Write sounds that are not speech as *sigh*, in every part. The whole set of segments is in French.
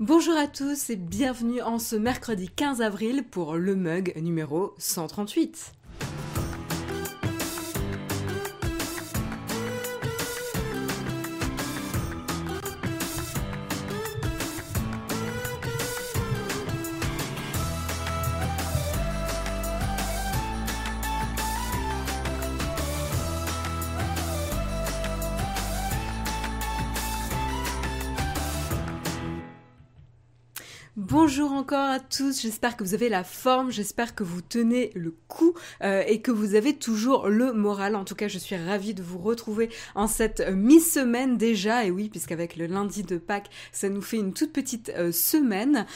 Bonjour à tous et bienvenue en ce mercredi 15 avril pour le mug numéro 138. Bonjour encore à tous, j'espère que vous avez la forme, j'espère que vous tenez le coup euh, et que vous avez toujours le moral. En tout cas, je suis ravie de vous retrouver en cette euh, mi-semaine déjà. Et oui, puisqu'avec le lundi de Pâques, ça nous fait une toute petite euh, semaine.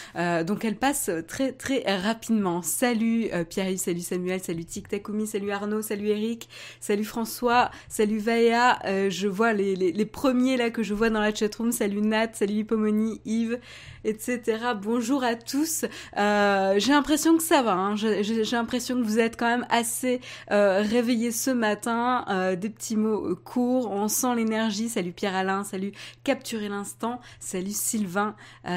donc elle passe très très rapidement. Salut Pierre, salut Samuel, salut Tic Takumi, salut Arnaud, salut Eric, salut François, salut Vaea. je vois les, premiers là que je vois dans la chatroom. Salut Nat, salut Hippomoni, Yves etc. Bonjour à tous. Euh, j'ai l'impression que ça va. Hein. J'ai l'impression que vous êtes quand même assez euh, réveillés ce matin. Euh, des petits mots euh, courts. On sent l'énergie. Salut Pierre-Alain. Salut Capturer l'instant. Salut Sylvain.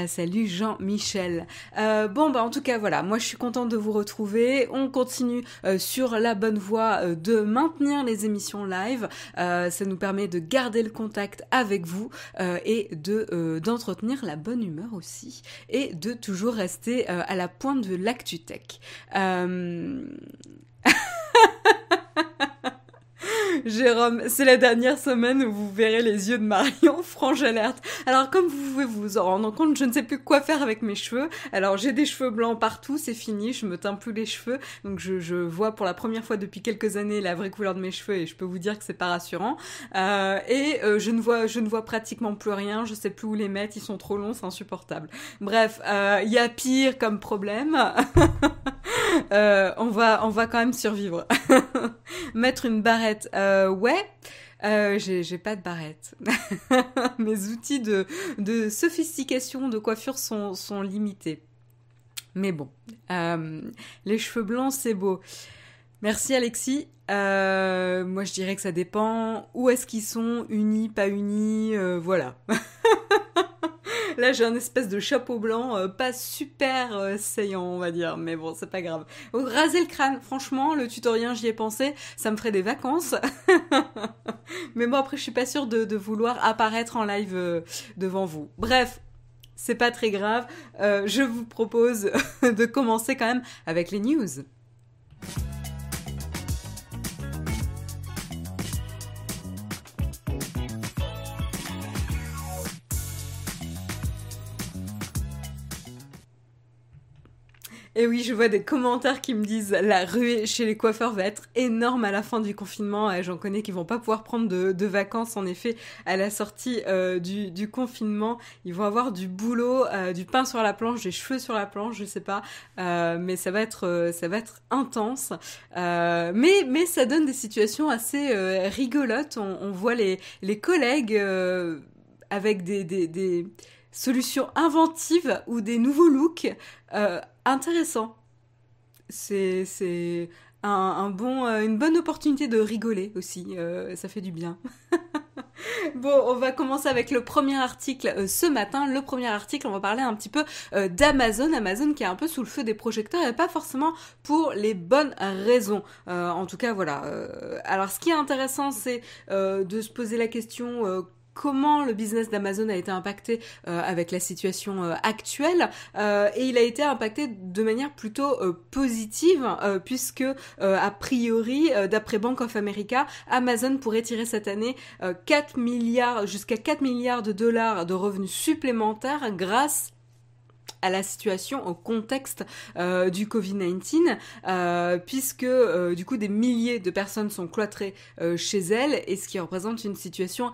Salut Jean-Michel. Bon, bah en tout cas, voilà. Moi, je suis contente de vous retrouver. On continue sur la bonne voie de maintenir les émissions live. ça nous permet de garder le contact avec vous et de d'entretenir la bonne humeur aussi et de toujours rester euh, à la pointe de l'actu tech. *laughs* *laughs* Jérôme, c'est la dernière semaine où vous verrez les yeux de Marion, *laughs* franche alerte. Alors comme vous pouvez vous en rendre compte, je ne sais plus quoi faire avec mes cheveux. Alors j'ai des cheveux blancs partout, c'est fini, je me teins plus les cheveux. Donc je, vois pour la première fois depuis quelques années la vraie couleur de mes cheveux et je peux vous dire que c'est pas rassurant. Euh, et euh, je ne vois je ne vois pratiquement plus rien, je sais plus où les mettre, ils sont trop longs, c'est insupportable. Bref, euh, il y a pire comme problème. *laughs* On va on va quand même survivre. Mettre une barrette euh, ouais. Euh, j'ai pas de barrette. *laughs* Mes outils de, sophistication de coiffure sont, sont limités. Mais bon, euh, les cheveux blancs, c'est beau. Merci Alexis. Euh, moi, je dirais que ça dépend. Où est-ce qu'ils sont Unis, pas unis Voilà. *laughs* Là, j'ai un espèce de chapeau blanc, euh, pas super euh, saillant, on va dire, mais bon, c'est pas grave. raser le crâne, franchement, le tutoriel, j'y ai pensé, ça me ferait des vacances. *laughs* mais bon, après, je suis pas sûre de, vouloir apparaître en live euh, devant vous. Bref, c'est pas très grave. je vous propose *laughs* de commencer quand même avec les news. Et oui, je vois des commentaires qui me disent la ruée chez les coiffeurs va être énorme à la fin du confinement. J'en connais qui vont pas pouvoir prendre de, vacances. En effet, à la sortie euh, du, confinement, ils vont avoir du boulot, euh, du pain sur la planche, des cheveux sur la planche, je sais pas. Euh, mais ça va être, intense. mais ça donne des situations assez rigolotes. On, voit les collègues avec des solutions inventives ou des nouveaux looks euh, intéressants. C'est euh, une bonne opportunité de rigoler aussi. Euh, ça fait du bien. *laughs* Bon, on va commencer avec le premier article ce matin. Le premier article, on va parler un petit peu d'Amazon. Amazon qui est un peu sous le feu des projecteurs et pas forcément pour les bonnes raisons. En tout cas, voilà. alors, ce qui est intéressant, c'est de se poser la question comment le business d'Amazon a été impacté euh, avec la situation euh, actuelle. Euh, et il a été impacté de manière plutôt positive puisque a priori d'après Bank of America Amazon pourrait tirer cette année 4 milliards jusqu'à 4 milliards de dollars de revenus supplémentaires grâce à la situation, au contexte du Covid-19, puisque du coup des milliers de personnes sont cloîtrées chez elles, et ce qui représente une situation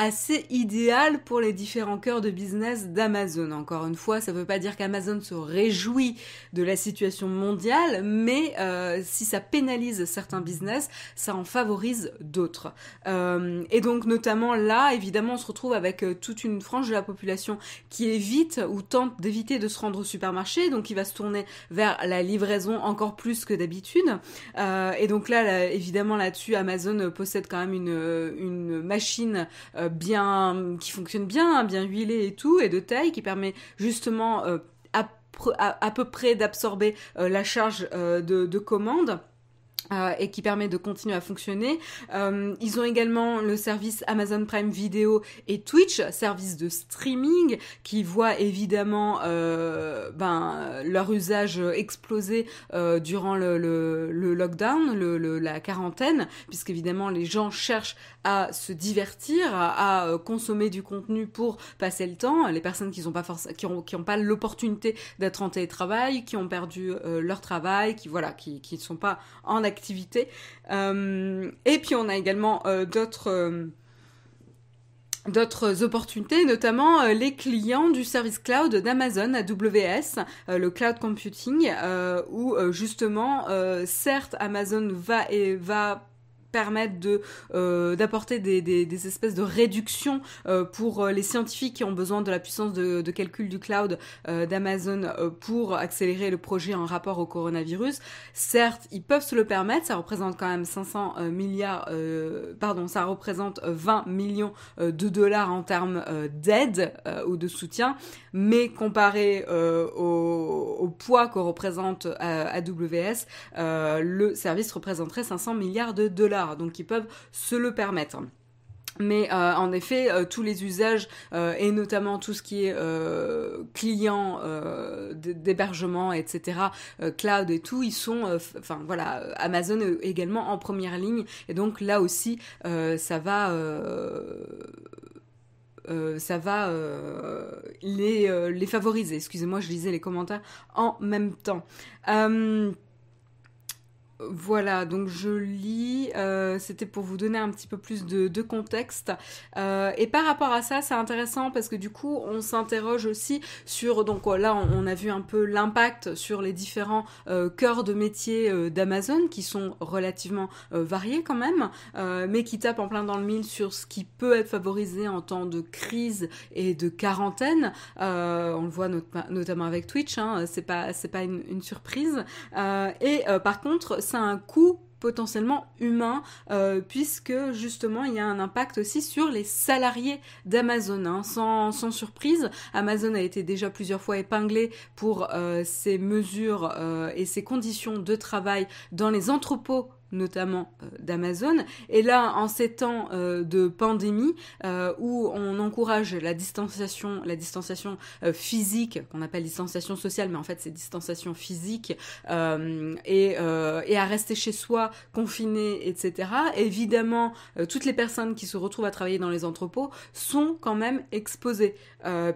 assez idéal pour les différents cœurs de business d'Amazon. Encore une fois, ça ne veut pas dire qu'Amazon se réjouit de la situation mondiale, mais euh, si ça pénalise certains business, ça en favorise d'autres. Euh, et donc notamment là, évidemment, on se retrouve avec euh, toute une frange de la population qui évite ou tente d'éviter de se rendre au supermarché, donc il va se tourner vers la livraison encore plus que d'habitude. et donc là, évidemment, là-dessus, Amazon possède quand même une, une machine bien, qui fonctionne bien, bien huilé et tout, et de taille, qui permet justement à, peu près d'absorber la charge de, de commande. Euh, et qui permet de continuer à fonctionner. Euh, ils ont également le service Amazon Prime Video et Twitch, service de streaming, qui voit évidemment euh, ben, leur usage exploser euh, durant le, le, le lockdown, le, la quarantaine, puisqu'évidemment les gens cherchent à se divertir, à, à, consommer du contenu pour passer le temps. Les personnes qui n'ont pas qui ont, qui ont pas l'opportunité d'être en télétravail, qui ont perdu leur travail, qui voilà, qui ne sont pas en activité Euh, et puis on a également euh, d'autres euh, d'autres opportunités, notamment les clients du service cloud d'Amazon, AWS, le cloud computing, où justement, certes, Amazon va et va permettre de euh, d'apporter des, des, espèces de réductions euh, pour euh, les scientifiques qui ont besoin de la puissance de, calcul du cloud d'Amazon pour accélérer le projet en rapport au coronavirus. Certes, ils peuvent se le permettre, ça représente quand même 500 milliards, pardon, ça représente 20 millions de dollars en termes d'aide ou de soutien, mais comparé au, poids que représente AWS, le service représenterait 500 milliards de dollars donc ils peuvent se le permettre. Mais euh, en effet, euh, tous les usages euh, et notamment tout ce qui est client d'hébergement, etc., cloud et tout, ils sont, enfin voilà, Amazon également en première ligne et donc là aussi, ça va. ça va les, les favoriser. Excusez-moi, je lisais les commentaires en même temps. Voilà, donc je lis, euh, c'était pour vous donner un petit peu plus de, contexte. Euh, et par rapport à ça, c'est intéressant parce que du coup, on s'interroge aussi sur, donc là, on, a vu un peu l'impact sur les différents euh, cœurs de métier d'Amazon qui sont relativement variés quand même, mais qui tapent en plein dans le mille sur ce qui peut être favorisé en temps de crise et de quarantaine. on le voit not notamment avec Twitch, hein, c'est pas c'est pas une, une surprise. et par contre, ça un coût potentiellement humain euh, puisque justement il y a un impact aussi sur les salariés d'Amazon. Hein. Sans, surprise, Amazon a été déjà plusieurs fois épinglé pour euh, ses mesures euh, et ses conditions de travail dans les entrepôts notamment euh, d'Amazon. Et là, en ces temps euh, de pandémie, euh, où on encourage la distanciation, la distanciation physique, qu'on appelle distanciation sociale, mais en fait c'est distanciation physique, et, et, à rester chez soi, confiné, etc. Évidemment, toutes les personnes qui se retrouvent à travailler dans les entrepôts sont quand même exposées,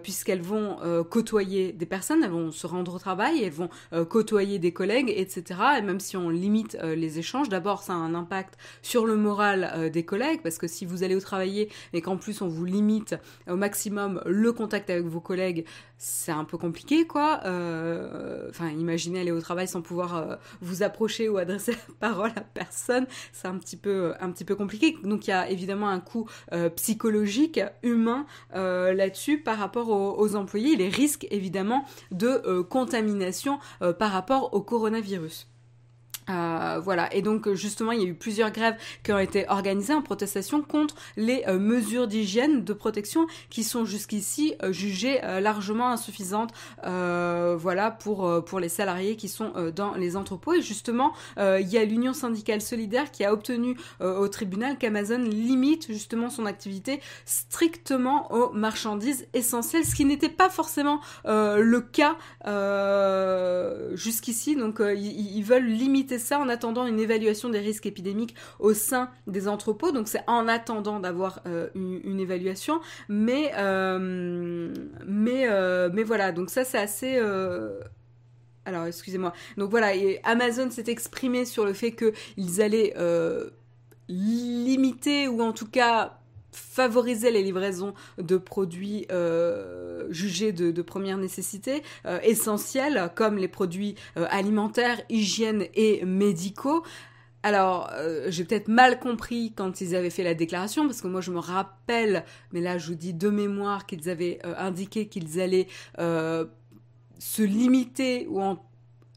puisqu'elles vont côtoyer des personnes, elles vont se rendre au travail, elles vont côtoyer des collègues, etc. Et même si on limite les échanges, d'abord d'abord ça a un impact sur le moral euh, des collègues parce que si vous allez au travailler et qu'en plus on vous limite au maximum le contact avec vos collègues, c'est un peu compliqué quoi. Euh, enfin, imaginez aller au travail sans pouvoir euh, vous approcher ou adresser la *laughs* parole à personne, c'est un petit peu un petit peu compliqué. Donc il y a évidemment un coût psychologique, humain là-dessus par rapport aux, aux, employés, les risques évidemment de contamination par rapport au coronavirus. Euh, voilà, et donc justement, il y a eu plusieurs grèves qui ont été organisées en protestation contre les euh, mesures d'hygiène, de protection, qui sont jusqu'ici euh, jugées euh, largement insuffisantes, euh, voilà, pour pour les salariés qui sont dans les entrepôts. Et justement, il y a l'Union syndicale solidaire qui a obtenu au tribunal qu'Amazon limite justement son activité strictement aux marchandises essentielles, ce qui n'était pas forcément le cas jusqu'ici. Donc, ils veulent limiter ça en attendant une évaluation des risques épidémiques au sein des entrepôts. Donc c'est en attendant d'avoir euh, une, évaluation, mais euh, mais euh, mais voilà. Donc ça c'est assez alors excusez-moi. Donc voilà, et Amazon s'est exprimé sur le fait qu'ils allaient limiter ou en tout cas favoriser les livraisons de produits euh, jugés de, première nécessité, euh, essentiels, comme les produits euh, alimentaires, hygiène et médicaux. Alors, j'ai peut-être mal compris quand ils avaient fait la déclaration, parce que moi je me rappelle, mais là je vous dis de mémoire, qu'ils avaient indiqué qu'ils allaient se limiter ou en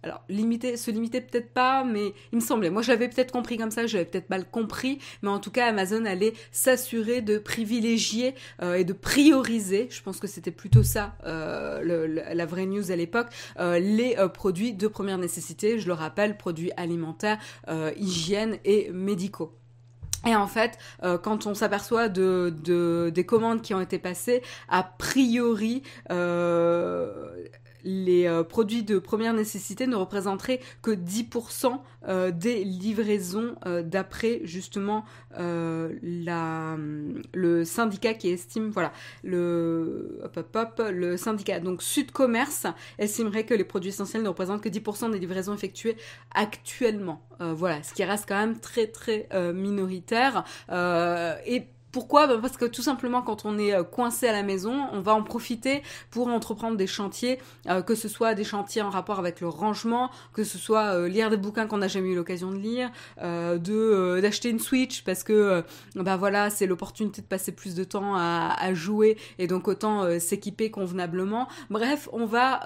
alors limiter, se limiter peut-être pas, mais il me semblait. Moi, je l'avais peut-être compris comme ça, j'avais peut-être mal compris, mais en tout cas, Amazon allait s'assurer de privilégier euh, et de prioriser. Je pense que c'était plutôt ça euh, la vraie news à l'époque. Euh, les produits de première nécessité. Je le rappelle, produits alimentaires, hygiène et médicaux. Et en fait, quand on s'aperçoit de, des commandes qui ont été passées, a priori, les euh, produits de première nécessité ne représenteraient que 10% euh, des livraisons euh, d'après justement la, le syndicat qui estime, voilà, le, le syndicat, donc Sud Commerce, estimerait que les produits essentiels ne représentent que 10% des livraisons effectuées actuellement. voilà, ce qui reste quand même très très minoritaire. et pourquoi? Bah, Parce que tout simplement quand on est euh, coincé à la maison, on va en profiter pour entreprendre des chantiers, euh, que ce soit des chantiers en rapport avec le rangement, que ce soit euh, lire des bouquins qu'on n'a jamais eu l'occasion de lire, de d'acheter une Switch parce que bah voilà c'est l'opportunité de passer plus de temps à, jouer et donc autant s'équiper convenablement. Bref, on va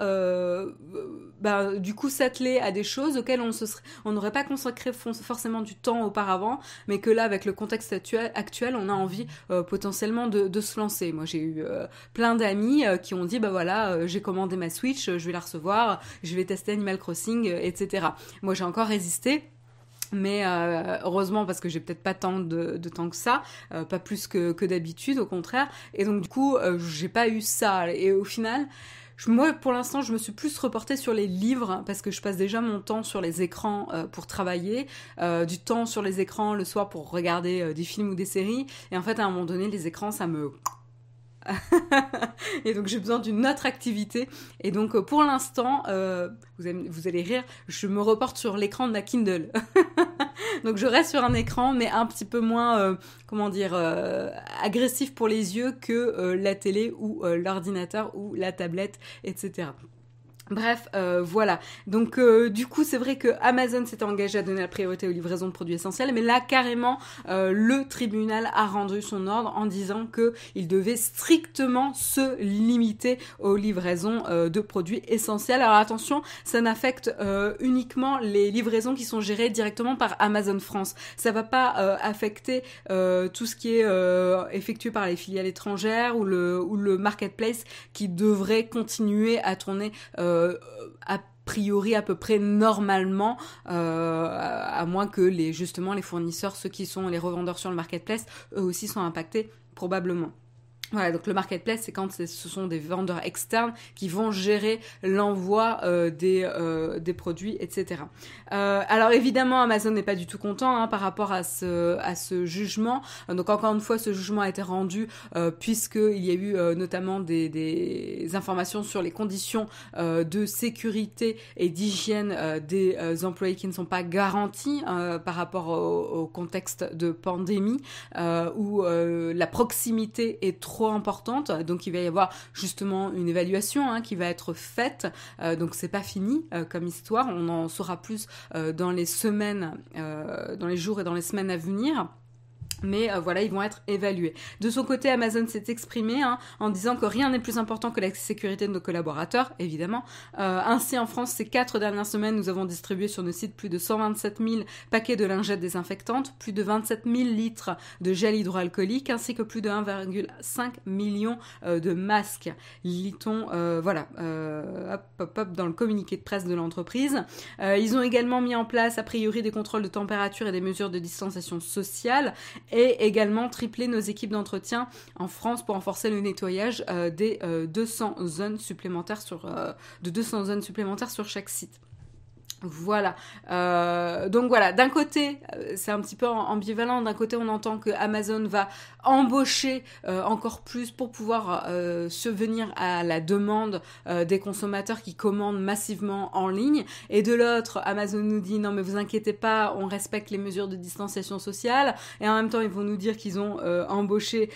bah, du coup s'atteler à des choses auxquelles on se on n'aurait pas consacré forcément du temps auparavant, mais que là avec le contexte actuel on a envie euh, potentiellement de, se lancer. Moi, j'ai eu euh, plein d'amis euh, qui ont dit, bah voilà, j'ai commandé ma Switch, je vais la recevoir, je vais tester Animal Crossing, etc. Moi, j'ai encore résisté. Mais heureusement parce que j'ai peut-être pas tant de, temps que ça, pas plus que, que d'habitude, au contraire. Et donc du coup, j'ai pas eu ça. Et au final, moi, pour l'instant, je me suis plus reportée sur les livres parce que je passe déjà mon temps sur les écrans euh, pour travailler, euh, du temps sur les écrans le soir pour regarder euh, des films ou des séries. Et en fait, à un moment donné, les écrans, ça me *laughs* et donc j'ai besoin d'une autre activité. Et donc pour l'instant, vous, vous, allez rire, je me reporte sur l'écran de la Kindle. *laughs* donc je reste sur un écran, mais un petit peu moins, euh, comment dire, euh, agressif pour les yeux que euh, la télé ou l'ordinateur ou la tablette, etc. Bref, euh, voilà. Donc euh, du coup, c'est vrai que Amazon s'était engagé à donner la priorité aux livraisons de produits essentiels, mais là carrément, euh, le tribunal a rendu son ordre en disant que il devait strictement se limiter aux livraisons de produits essentiels. Alors attention, ça n'affecte uniquement les livraisons qui sont gérées directement par Amazon France. Ça va pas affecter tout ce qui est effectué par les filiales étrangères ou le ou le marketplace qui devrait continuer à tourner. A priori à peu près normalement, euh, à moins que les justement les fournisseurs, ceux qui sont les revendeurs sur le marketplace, eux aussi sont impactés probablement. Donc le marketplace, c'est quand ce sont des vendeurs externes qui vont gérer l'envoi euh, des, euh, des produits, etc. Euh, alors évidemment, Amazon n'est pas du tout content hein, par rapport à ce, à ce jugement. Donc encore une fois, ce jugement a été rendu euh, puisqu'il y a eu euh, notamment des, des, informations sur les conditions euh, de sécurité et d'hygiène des employés qui ne sont pas garantis par rapport au, au, contexte de pandémie où la proximité est trop importante. Donc il va y avoir justement une évaluation hein, qui va être faite. Euh, donc c'est pas fini euh, comme histoire. On en saura plus euh, dans les semaines, dans les jours et dans les semaines à venir mais euh, voilà, ils vont être évalués. De son côté, Amazon s'est exprimé hein, en disant que rien n'est plus important que la sécurité de nos collaborateurs, évidemment. Euh, ainsi, en France, ces quatre dernières semaines, nous avons distribué sur nos sites plus de 127 000 paquets de lingettes désinfectantes, plus de 27 000 litres de gel hydroalcoolique, ainsi que plus de 1,5 million euh, de masques. Lit-on, voilà, hop, hop, hop, dans le communiqué de presse de l'entreprise. ils ont également mis en place, a priori, des contrôles de température et des mesures de distanciation sociale et également tripler nos équipes d'entretien en France pour renforcer le nettoyage euh, des 200 euh, zones supplémentaires sur, euh, de 200 zones supplémentaires sur chaque site. Voilà. Euh, donc voilà, d'un côté, euh, c'est un petit peu ambivalent. D'un côté, on entend que Amazon va embaucher euh, encore plus pour pouvoir euh, se venir à la demande des consommateurs qui commandent massivement en ligne. Et de l'autre, Amazon nous dit non mais vous inquiétez pas, on respecte les mesures de distanciation sociale. Et en même temps, ils vont nous dire qu'ils ont embauché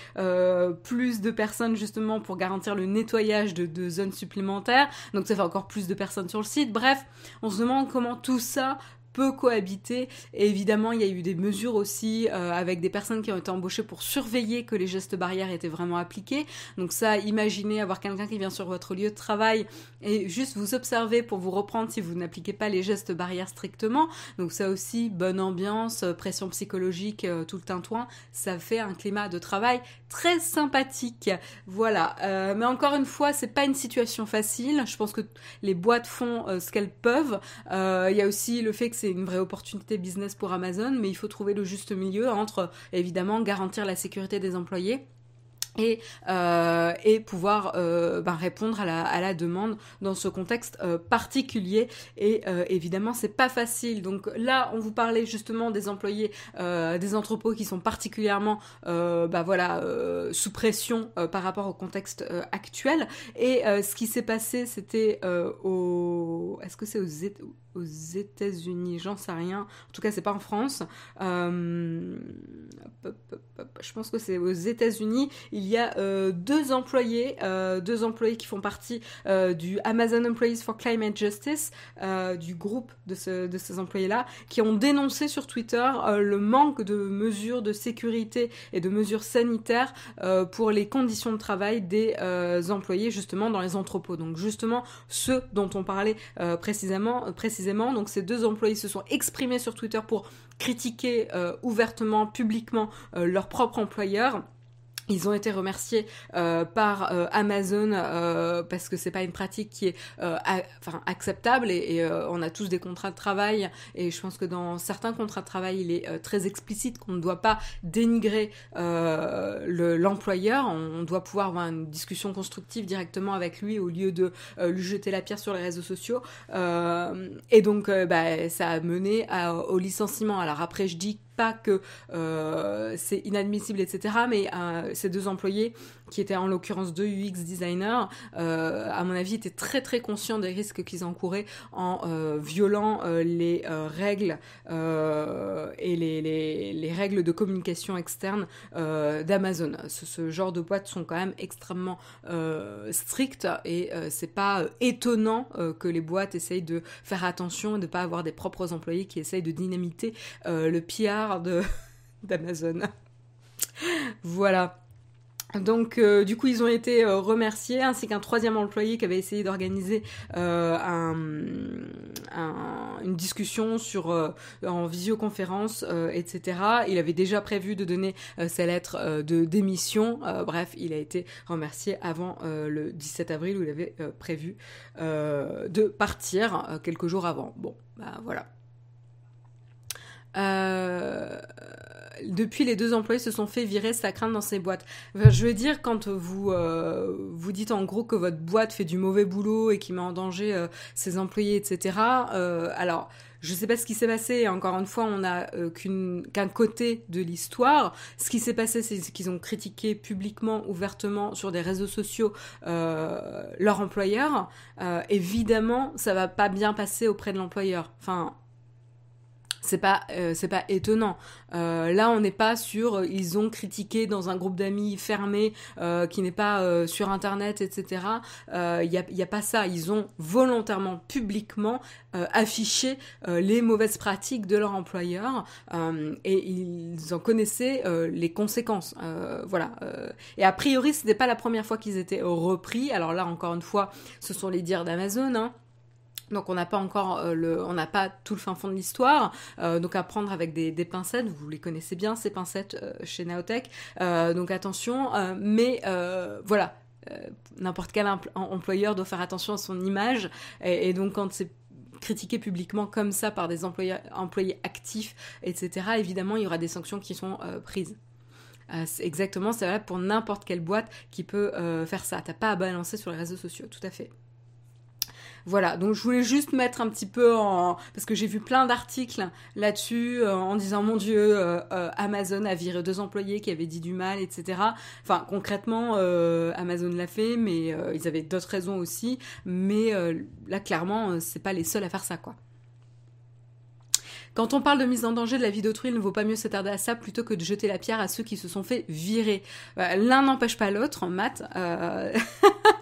plus de personnes justement pour garantir le nettoyage de, de zones supplémentaires. Donc ça fait encore plus de personnes sur le site. Bref, on se demande comment tout ça cohabiter. Et évidemment, il y a eu des mesures aussi avec des personnes qui ont été embauchées pour surveiller que les gestes barrières étaient vraiment appliqués. Donc ça, imaginez avoir quelqu'un qui vient sur votre lieu de travail et juste vous observer pour vous reprendre si vous n'appliquez pas les gestes barrières strictement. Donc ça aussi, bonne ambiance, pression psychologique, tout le tintouin, ça fait un climat de travail très sympathique. Voilà. Euh, mais encore une fois, c'est pas une situation facile. Je pense que les boîtes font euh, ce qu'elles peuvent. Euh, il y a aussi le fait que c'est une vraie opportunité business pour Amazon, mais il faut trouver le juste milieu entre évidemment garantir la sécurité des employés et, euh, et pouvoir euh, ben, répondre à la, à la, demande dans ce contexte euh, particulier et évidemment c'est pas facile donc là on vous parlait justement des employés des entrepôts qui sont particulièrement ben, voilà sous pression par rapport au contexte actuel et ce qui s'est passé c'était au est-ce que c'est aux aux États-Unis, j'en sais rien. En tout cas, c'est pas en France. Je pense que c'est aux États-Unis. Il y a euh, deux employés, euh, deux employés qui font partie du Amazon Employees for Climate Justice, du groupe de, ces employés-là, qui ont dénoncé sur Twitter le manque de mesures de sécurité et de mesures sanitaires pour les conditions de travail des employés justement dans les entrepôts. Donc justement ceux dont on parlait précisément, donc ces deux employés se sont exprimés sur Twitter pour critiquer euh, ouvertement, publiquement euh, leur propre employeur. Ils ont été remerciés euh, par euh, Amazon euh, parce que c'est pas une pratique qui est enfin acceptable et, on a tous des contrats de travail et je pense que dans certains contrats de travail il est très explicite qu'on ne doit pas dénigrer l'employeur. On, doit pouvoir avoir une discussion constructive directement avec lui au lieu de lui jeter la pierre sur les réseaux sociaux. Et donc bah, ça a mené au licenciement. Alors après je dis pas que euh, c'est inadmissible, etc. Mais euh, ces deux employés qui étaient en l'occurrence deux UX designers, euh, à mon avis, étaient très très conscients des risques qu'ils encouraient en euh, violant euh, les règles et les, les, les, règles de communication externe d'Amazon. Ce, genre de boîtes sont quand même extrêmement strictes et c'est pas étonnant que les boîtes essayent de faire attention et de pas avoir des propres employés qui essayent de dynamiter le PR *laughs* d'Amazon. voilà. Donc euh, du coup ils ont été euh, remerciés ainsi qu'un troisième employé qui avait essayé d'organiser euh, un, un, une discussion sur en visioconférence etc. Il avait déjà prévu de donner sa lettre de démission. bref il a été remercié avant le 17 avril où il avait prévu de partir quelques jours avant. Bon bah voilà. Euh, depuis, les deux employés se sont fait virer sa crainte dans ces boîtes. je veux dire, quand vous euh, vous dites en gros que votre boîte fait du mauvais boulot et qui met en danger euh, ses employés, etc. Euh, alors, je sais pas ce qui s'est passé. Encore une fois, on n'a qu'un côté de l'histoire. Ce qui s'est passé, c'est qu'ils ont critiqué publiquement, ouvertement, sur des réseaux sociaux leur employeur. Évidemment, ça va pas bien passer auprès de l'employeur. Enfin, c'est pas euh, c'est pas étonnant. Euh, là, on n'est pas sur euh, ils ont critiqué dans un groupe d'amis fermé qui n'est pas sur internet, etc. Il y a, y, a, pas ça. Ils ont volontairement, publiquement affiché les mauvaises pratiques de leur employeur et ils en connaissaient les conséquences. voilà. et a priori, c'était pas la première fois qu'ils étaient repris. Alors là, encore une fois, ce sont les dires d'Amazon. Hein. Donc on n'a pas encore euh, le, on n'a pas tout le fin fond de l'histoire. Euh, donc à prendre avec des, pincettes. Vous les connaissez bien ces pincettes euh, chez Naotech. Donc attention. Mais voilà, n'importe quel employeur doit faire attention à son image. Et, donc quand c'est critiqué publiquement comme ça par des employés, actifs, etc. Évidemment, il y aura des sanctions qui sont prises. Exactement, c'est valable pour n'importe quelle boîte qui peut faire ça. T'as pas à balancer sur les réseaux sociaux, tout à fait. Voilà, donc je voulais juste mettre un petit peu en... Parce que j'ai vu plein d'articles là-dessus euh, en disant, mon Dieu, euh, euh, Amazon a viré deux employés qui avaient dit du mal, etc. Enfin, concrètement, Amazon l'a fait, mais ils avaient d'autres raisons aussi. Mais là, clairement, c'est pas les seuls à faire ça, quoi. Quand on parle de mise en danger de la vie d'autrui, il ne vaut pas mieux s'attarder à ça plutôt que de jeter la pierre à ceux qui se sont fait virer. L'un n'empêche pas l'autre en maths. *laughs*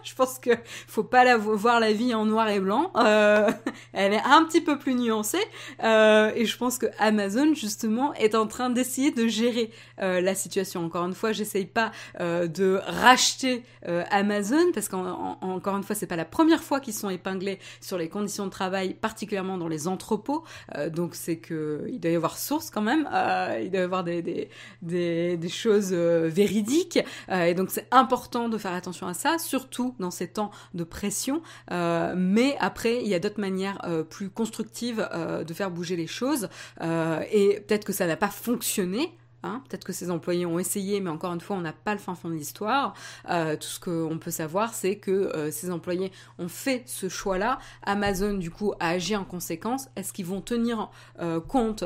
je pense que faut pas la voir la vie en noir et blanc. *laughs* elle est un petit peu plus nuancée. et je pense que Amazon justement est en train d'essayer de gérer la situation. Encore une fois, j'essaye pas de racheter Amazon parce qu'encore une fois, c'est pas la première fois qu'ils sont épinglés sur les conditions de travail, particulièrement dans les entrepôts. Euh, donc c'est il doit y avoir source quand même. Euh, il doit y avoir des choses euh, véridiques. et donc c'est important de faire attention à ça, surtout dans ces temps de pression. mais après, il y a d'autres manières plus constructives de faire bouger les choses. et peut-être que ça n'a pas fonctionné Hein. Peut-être que ces employés ont essayé, mais encore une fois, on n'a pas le fin fond de l'histoire. Euh, tout ce qu'on peut savoir, c'est que euh, ces employés ont fait ce choix-là. Amazon, du coup, a agi en conséquence. Est-ce qu'ils vont tenir euh, compte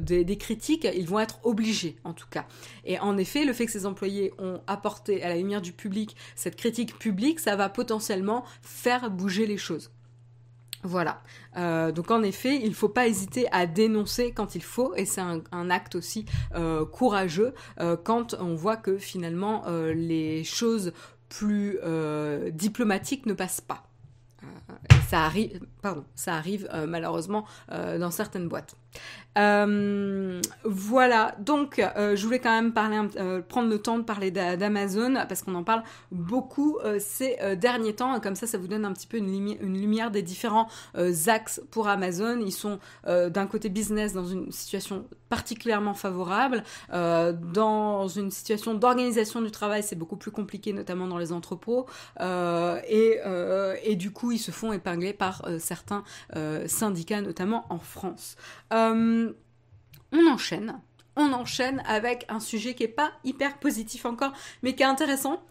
des, des, critiques? Ils vont être obligés, en tout cas. Et en effet, le fait que ces employés ont apporté à la lumière du public cette critique publique, ça va potentiellement faire bouger les choses. Voilà. Euh, donc en effet, il ne faut pas hésiter à dénoncer quand il faut, et c'est un, acte aussi euh, courageux euh, quand on voit que finalement les choses plus diplomatiques ne passent pas. ça arrive, pardon, ça arrive malheureusement dans certaines boîtes. Euh, voilà, donc euh, je voulais quand même euh, prendre le temps de parler d'Amazon parce qu'on en parle beaucoup ces derniers temps. Comme ça, ça vous donne un petit peu une, une lumière des différents axes pour Amazon. Ils sont d'un côté business dans une situation particulièrement favorable, dans une situation d'organisation du travail, c'est beaucoup plus compliqué, notamment dans les entrepôts, et, et, du coup, ils se font épingler par certains syndicats, notamment en France. Euh, on enchaîne. On enchaîne avec un sujet qui est pas hyper positif encore, mais qui est intéressant.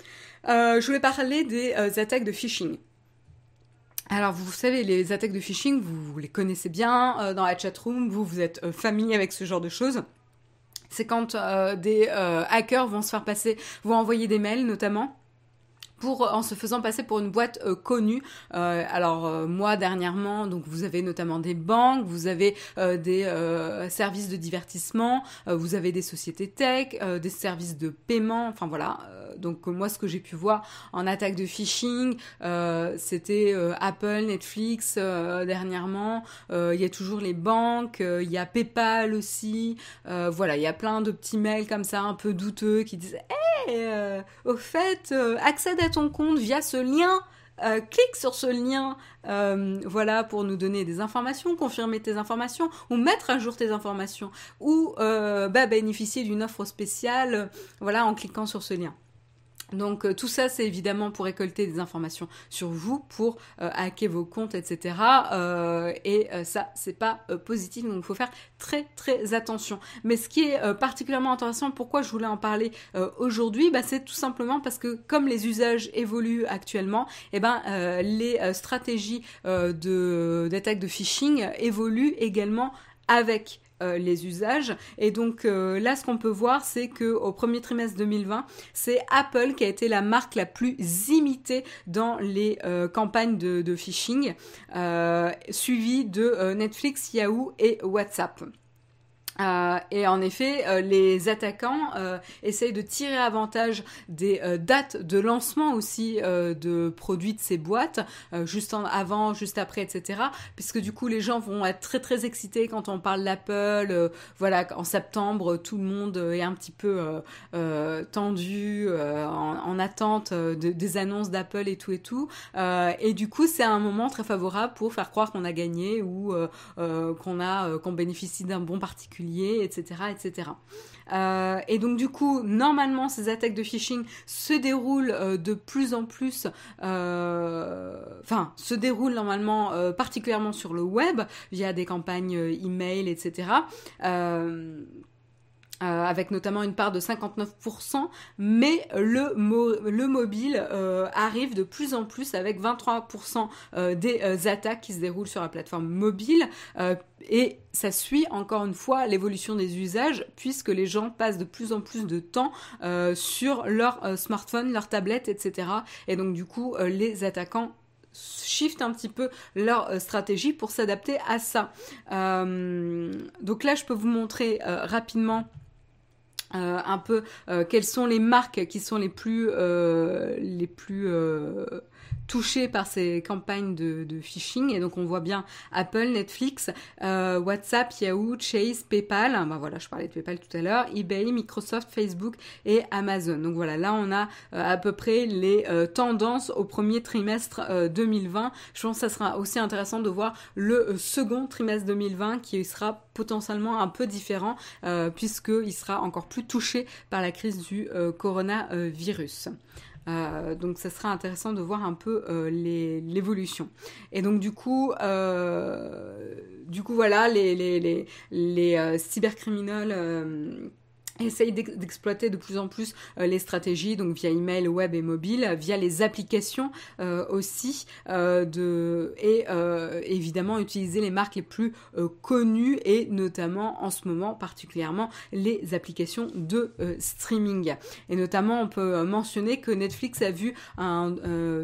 Euh, je voulais parler des euh, attaques de phishing. Alors vous savez, les attaques de phishing, vous, les connaissez bien dans la chatroom, vous, vous êtes familier avec ce genre de choses. C'est quand des hackers vont se faire passer, vont envoyer des mails notamment pour en se faisant passer pour une boîte euh, connue. Euh, alors euh, moi dernièrement, donc vous avez notamment des banques, vous avez des services de divertissement, vous avez des sociétés tech, des services de paiement, enfin voilà. donc moi ce que j'ai pu voir en attaque de phishing, c'était Apple, Netflix dernièrement. Il y a toujours les banques, il y a PayPal aussi. voilà, il y a plein de petits mails comme ça un peu douteux qui disent Hey, au fait, accède à ton compte via ce lien. Euh, clique sur ce lien, euh, voilà, pour nous donner des informations, confirmer tes informations, ou mettre à jour tes informations, ou euh, bah, bénéficier d'une offre spéciale, voilà, en cliquant sur ce lien. Donc euh, tout ça, c'est évidemment pour récolter des informations sur vous, pour euh, hacker vos comptes, etc. Euh, et ça, c'est pas positif, donc il faut faire très très attention. Mais ce qui est particulièrement intéressant, pourquoi je voulais en parler aujourd'hui, bah, c'est tout simplement parce que comme les usages évoluent actuellement, eh ben les stratégies de d'attaque de phishing évoluent également avec euh, les usages. Et donc euh, là, ce qu'on peut voir, c'est que au premier trimestre 2020, c'est Apple qui a été la marque la plus imitée dans les euh, campagnes de, de phishing, suivie de Netflix, Yahoo et WhatsApp. Euh, et en effet, euh, les attaquants euh, essayent de tirer avantage des dates de lancement aussi de produits de ces boîtes, juste en avant, juste après, etc. Puisque du coup, les gens vont être très très excités quand on parle d'Apple. voilà, en septembre, tout le monde est un petit peu tendu, en, en, attente de, des annonces d'Apple et tout et tout. et du coup, c'est un moment très favorable pour faire croire qu'on a gagné ou qu'on a qu'on bénéficie d'un bon particulier etc. etc. Euh, et donc du coup, normalement, ces attaques de phishing se déroulent euh, de plus en plus, euh, enfin, se déroulent normalement particulièrement sur le web, via des campagnes email, etc. Euh, avec notamment une part de 59%, mais le, le mobile euh, arrive de plus en plus avec 23% euh, des attaques qui se déroulent sur la plateforme mobile. et ça suit encore une fois l'évolution des usages puisque les gens passent de plus en plus de temps sur leur smartphone, leur tablette, etc. Et donc du coup, les attaquants shift un petit peu leur stratégie pour s'adapter à ça. donc là, je peux vous montrer rapidement un peu quelles sont les marques qui sont les plus les plus touchés par ces campagnes de, phishing. Et donc on voit bien Apple, Netflix, euh, WhatsApp, Yahoo, Chase, PayPal. Ben voilà, je parlais de PayPal tout à l'heure. eBay, Microsoft, Facebook et Amazon. Donc voilà, là on a euh, à peu près les euh, tendances au premier trimestre 2020. Je pense que ça sera aussi intéressant de voir le second trimestre 2020 qui sera potentiellement un peu différent puisqu'il sera encore plus touché par la crise du coronavirus. Euh, donc ça sera intéressant de voir un peu euh, l'évolution. Et donc du coup, euh, du coup voilà, les, les, les, les cybercriminels essaye d'exploiter de plus en plus euh, les stratégies, donc via email, web et mobile, via les applications euh, aussi, euh, de, et évidemment utiliser les marques les plus connues et notamment en ce moment particulièrement les applications de streaming. Et notamment on peut mentionner que Netflix a vu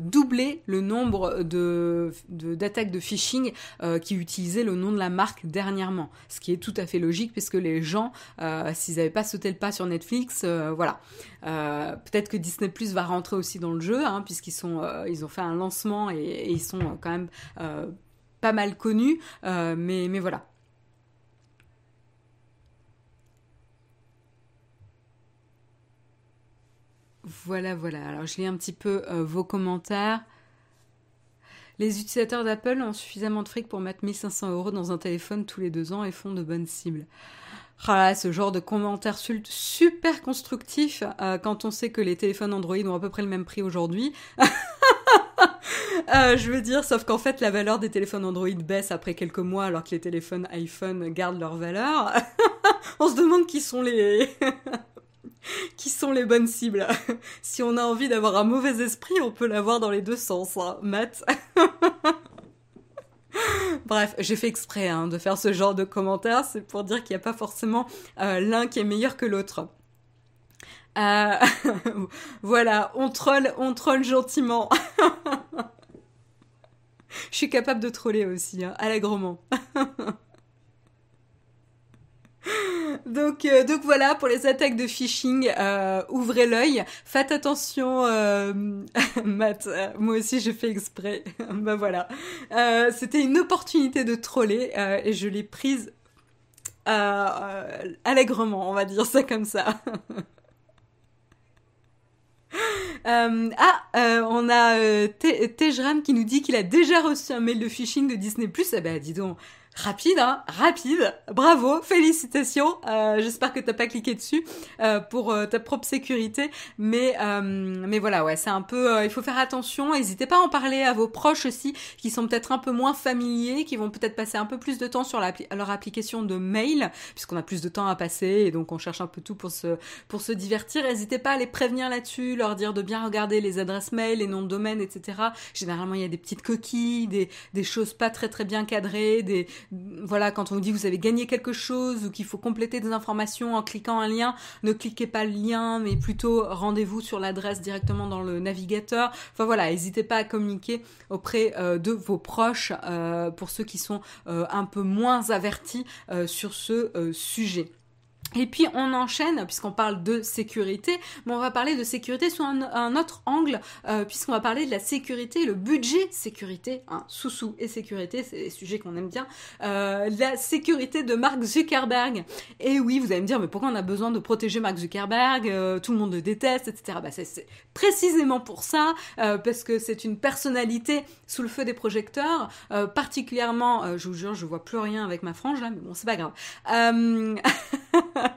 doubler le nombre de d'attaques de, phishing qui utilisaient le nom de la marque dernièrement, ce qui est tout à fait logique puisque les gens, s'ils n'avaient pas ce le pas sur Netflix, euh, voilà. Euh, peut-être que Disney Plus va rentrer aussi dans le jeu, hein, puisqu'ils sont, euh, ils ont fait un lancement et, ils sont quand même pas mal connus, mais, mais voilà. Voilà, voilà. Alors je lis un petit peu vos commentaires. Les utilisateurs d'Apple ont suffisamment de fric pour mettre 1500 euros dans un téléphone tous les deux ans et font de bonnes cibles. Ah ce genre de commentaires super constructifs euh, quand on sait que les téléphones Android ont à peu près le même prix aujourd'hui. *laughs* Euh, je veux dire, sauf qu'en fait, la valeur des téléphones Android baisse après quelques mois alors que les téléphones iPhone gardent leur valeur. *laughs* on se demande qui sont les... *laughs* qui sont les bonnes cibles. si on a envie d'avoir un mauvais esprit, on peut l'avoir dans les deux sens, hein, Matt. *laughs* Bref, j'ai fait exprès hein, de faire ce genre de commentaires, c'est pour dire qu'il n'y a pas forcément euh, l'un qui est meilleur que l'autre. Euh, *laughs* voilà, on troll, on troll gentiment. *laughs* Je suis capable de troller aussi, hein, allègrement. Donc, euh, donc voilà pour les attaques de phishing. Euh, ouvrez l'œil, faites attention, euh, *laughs* Matt. Euh, moi aussi, je fais exprès. *laughs* ben voilà, c'était une opportunité de troller et je l'ai prise allègrement, on va dire ça comme ça. *laughs* ah, on a Tejran qui nous dit qu'il a déjà reçu un mail de phishing de Disney+. Eh ben, dis donc, Rapide, hein Rapide. Bravo, félicitations. Euh, J'espère que t'as pas cliqué dessus euh, pour euh, ta propre sécurité, mais euh, mais voilà, ouais, c'est un peu. Euh, il faut faire attention. N'hésitez pas à en parler à vos proches aussi, qui sont peut-être un peu moins familiers, qui vont peut-être passer un peu plus de temps sur leur application de mail, puisqu'on a plus de temps à passer et donc on cherche un peu tout pour se pour se divertir. N'hésitez pas à les prévenir là-dessus, leur dire de bien regarder les adresses mail, les noms de domaine, etc. Généralement, il y a des petites coquilles, des des choses pas très très bien cadrées, des voilà, quand on vous dit que vous avez gagné quelque chose ou qu'il faut compléter des informations en cliquant un lien, ne cliquez pas le lien, mais plutôt rendez-vous sur l'adresse directement dans le navigateur. Enfin voilà, n'hésitez pas à communiquer auprès euh, de vos proches euh, pour ceux qui sont euh, un peu moins avertis sur ce sujet. Et puis on enchaîne, puisqu'on parle de sécurité, mais on va parler de sécurité sous un, autre angle, euh, puisqu'on va parler de la sécurité, le budget sécurité, hein, sous-sous et sécurité, c'est des sujets qu'on aime bien, euh, la sécurité de Mark Zuckerberg. Et oui, vous allez me dire, mais pourquoi on a besoin de protéger Mark Zuckerberg euh, Tout le monde le déteste, etc. Bah, c'est précisément pour ça, euh, parce que c'est une personnalité sous le feu des projecteurs, euh, particulièrement, je vous jure, je vois plus rien avec ma frange là, mais bon, c'est pas grave. *laughs* *laughs*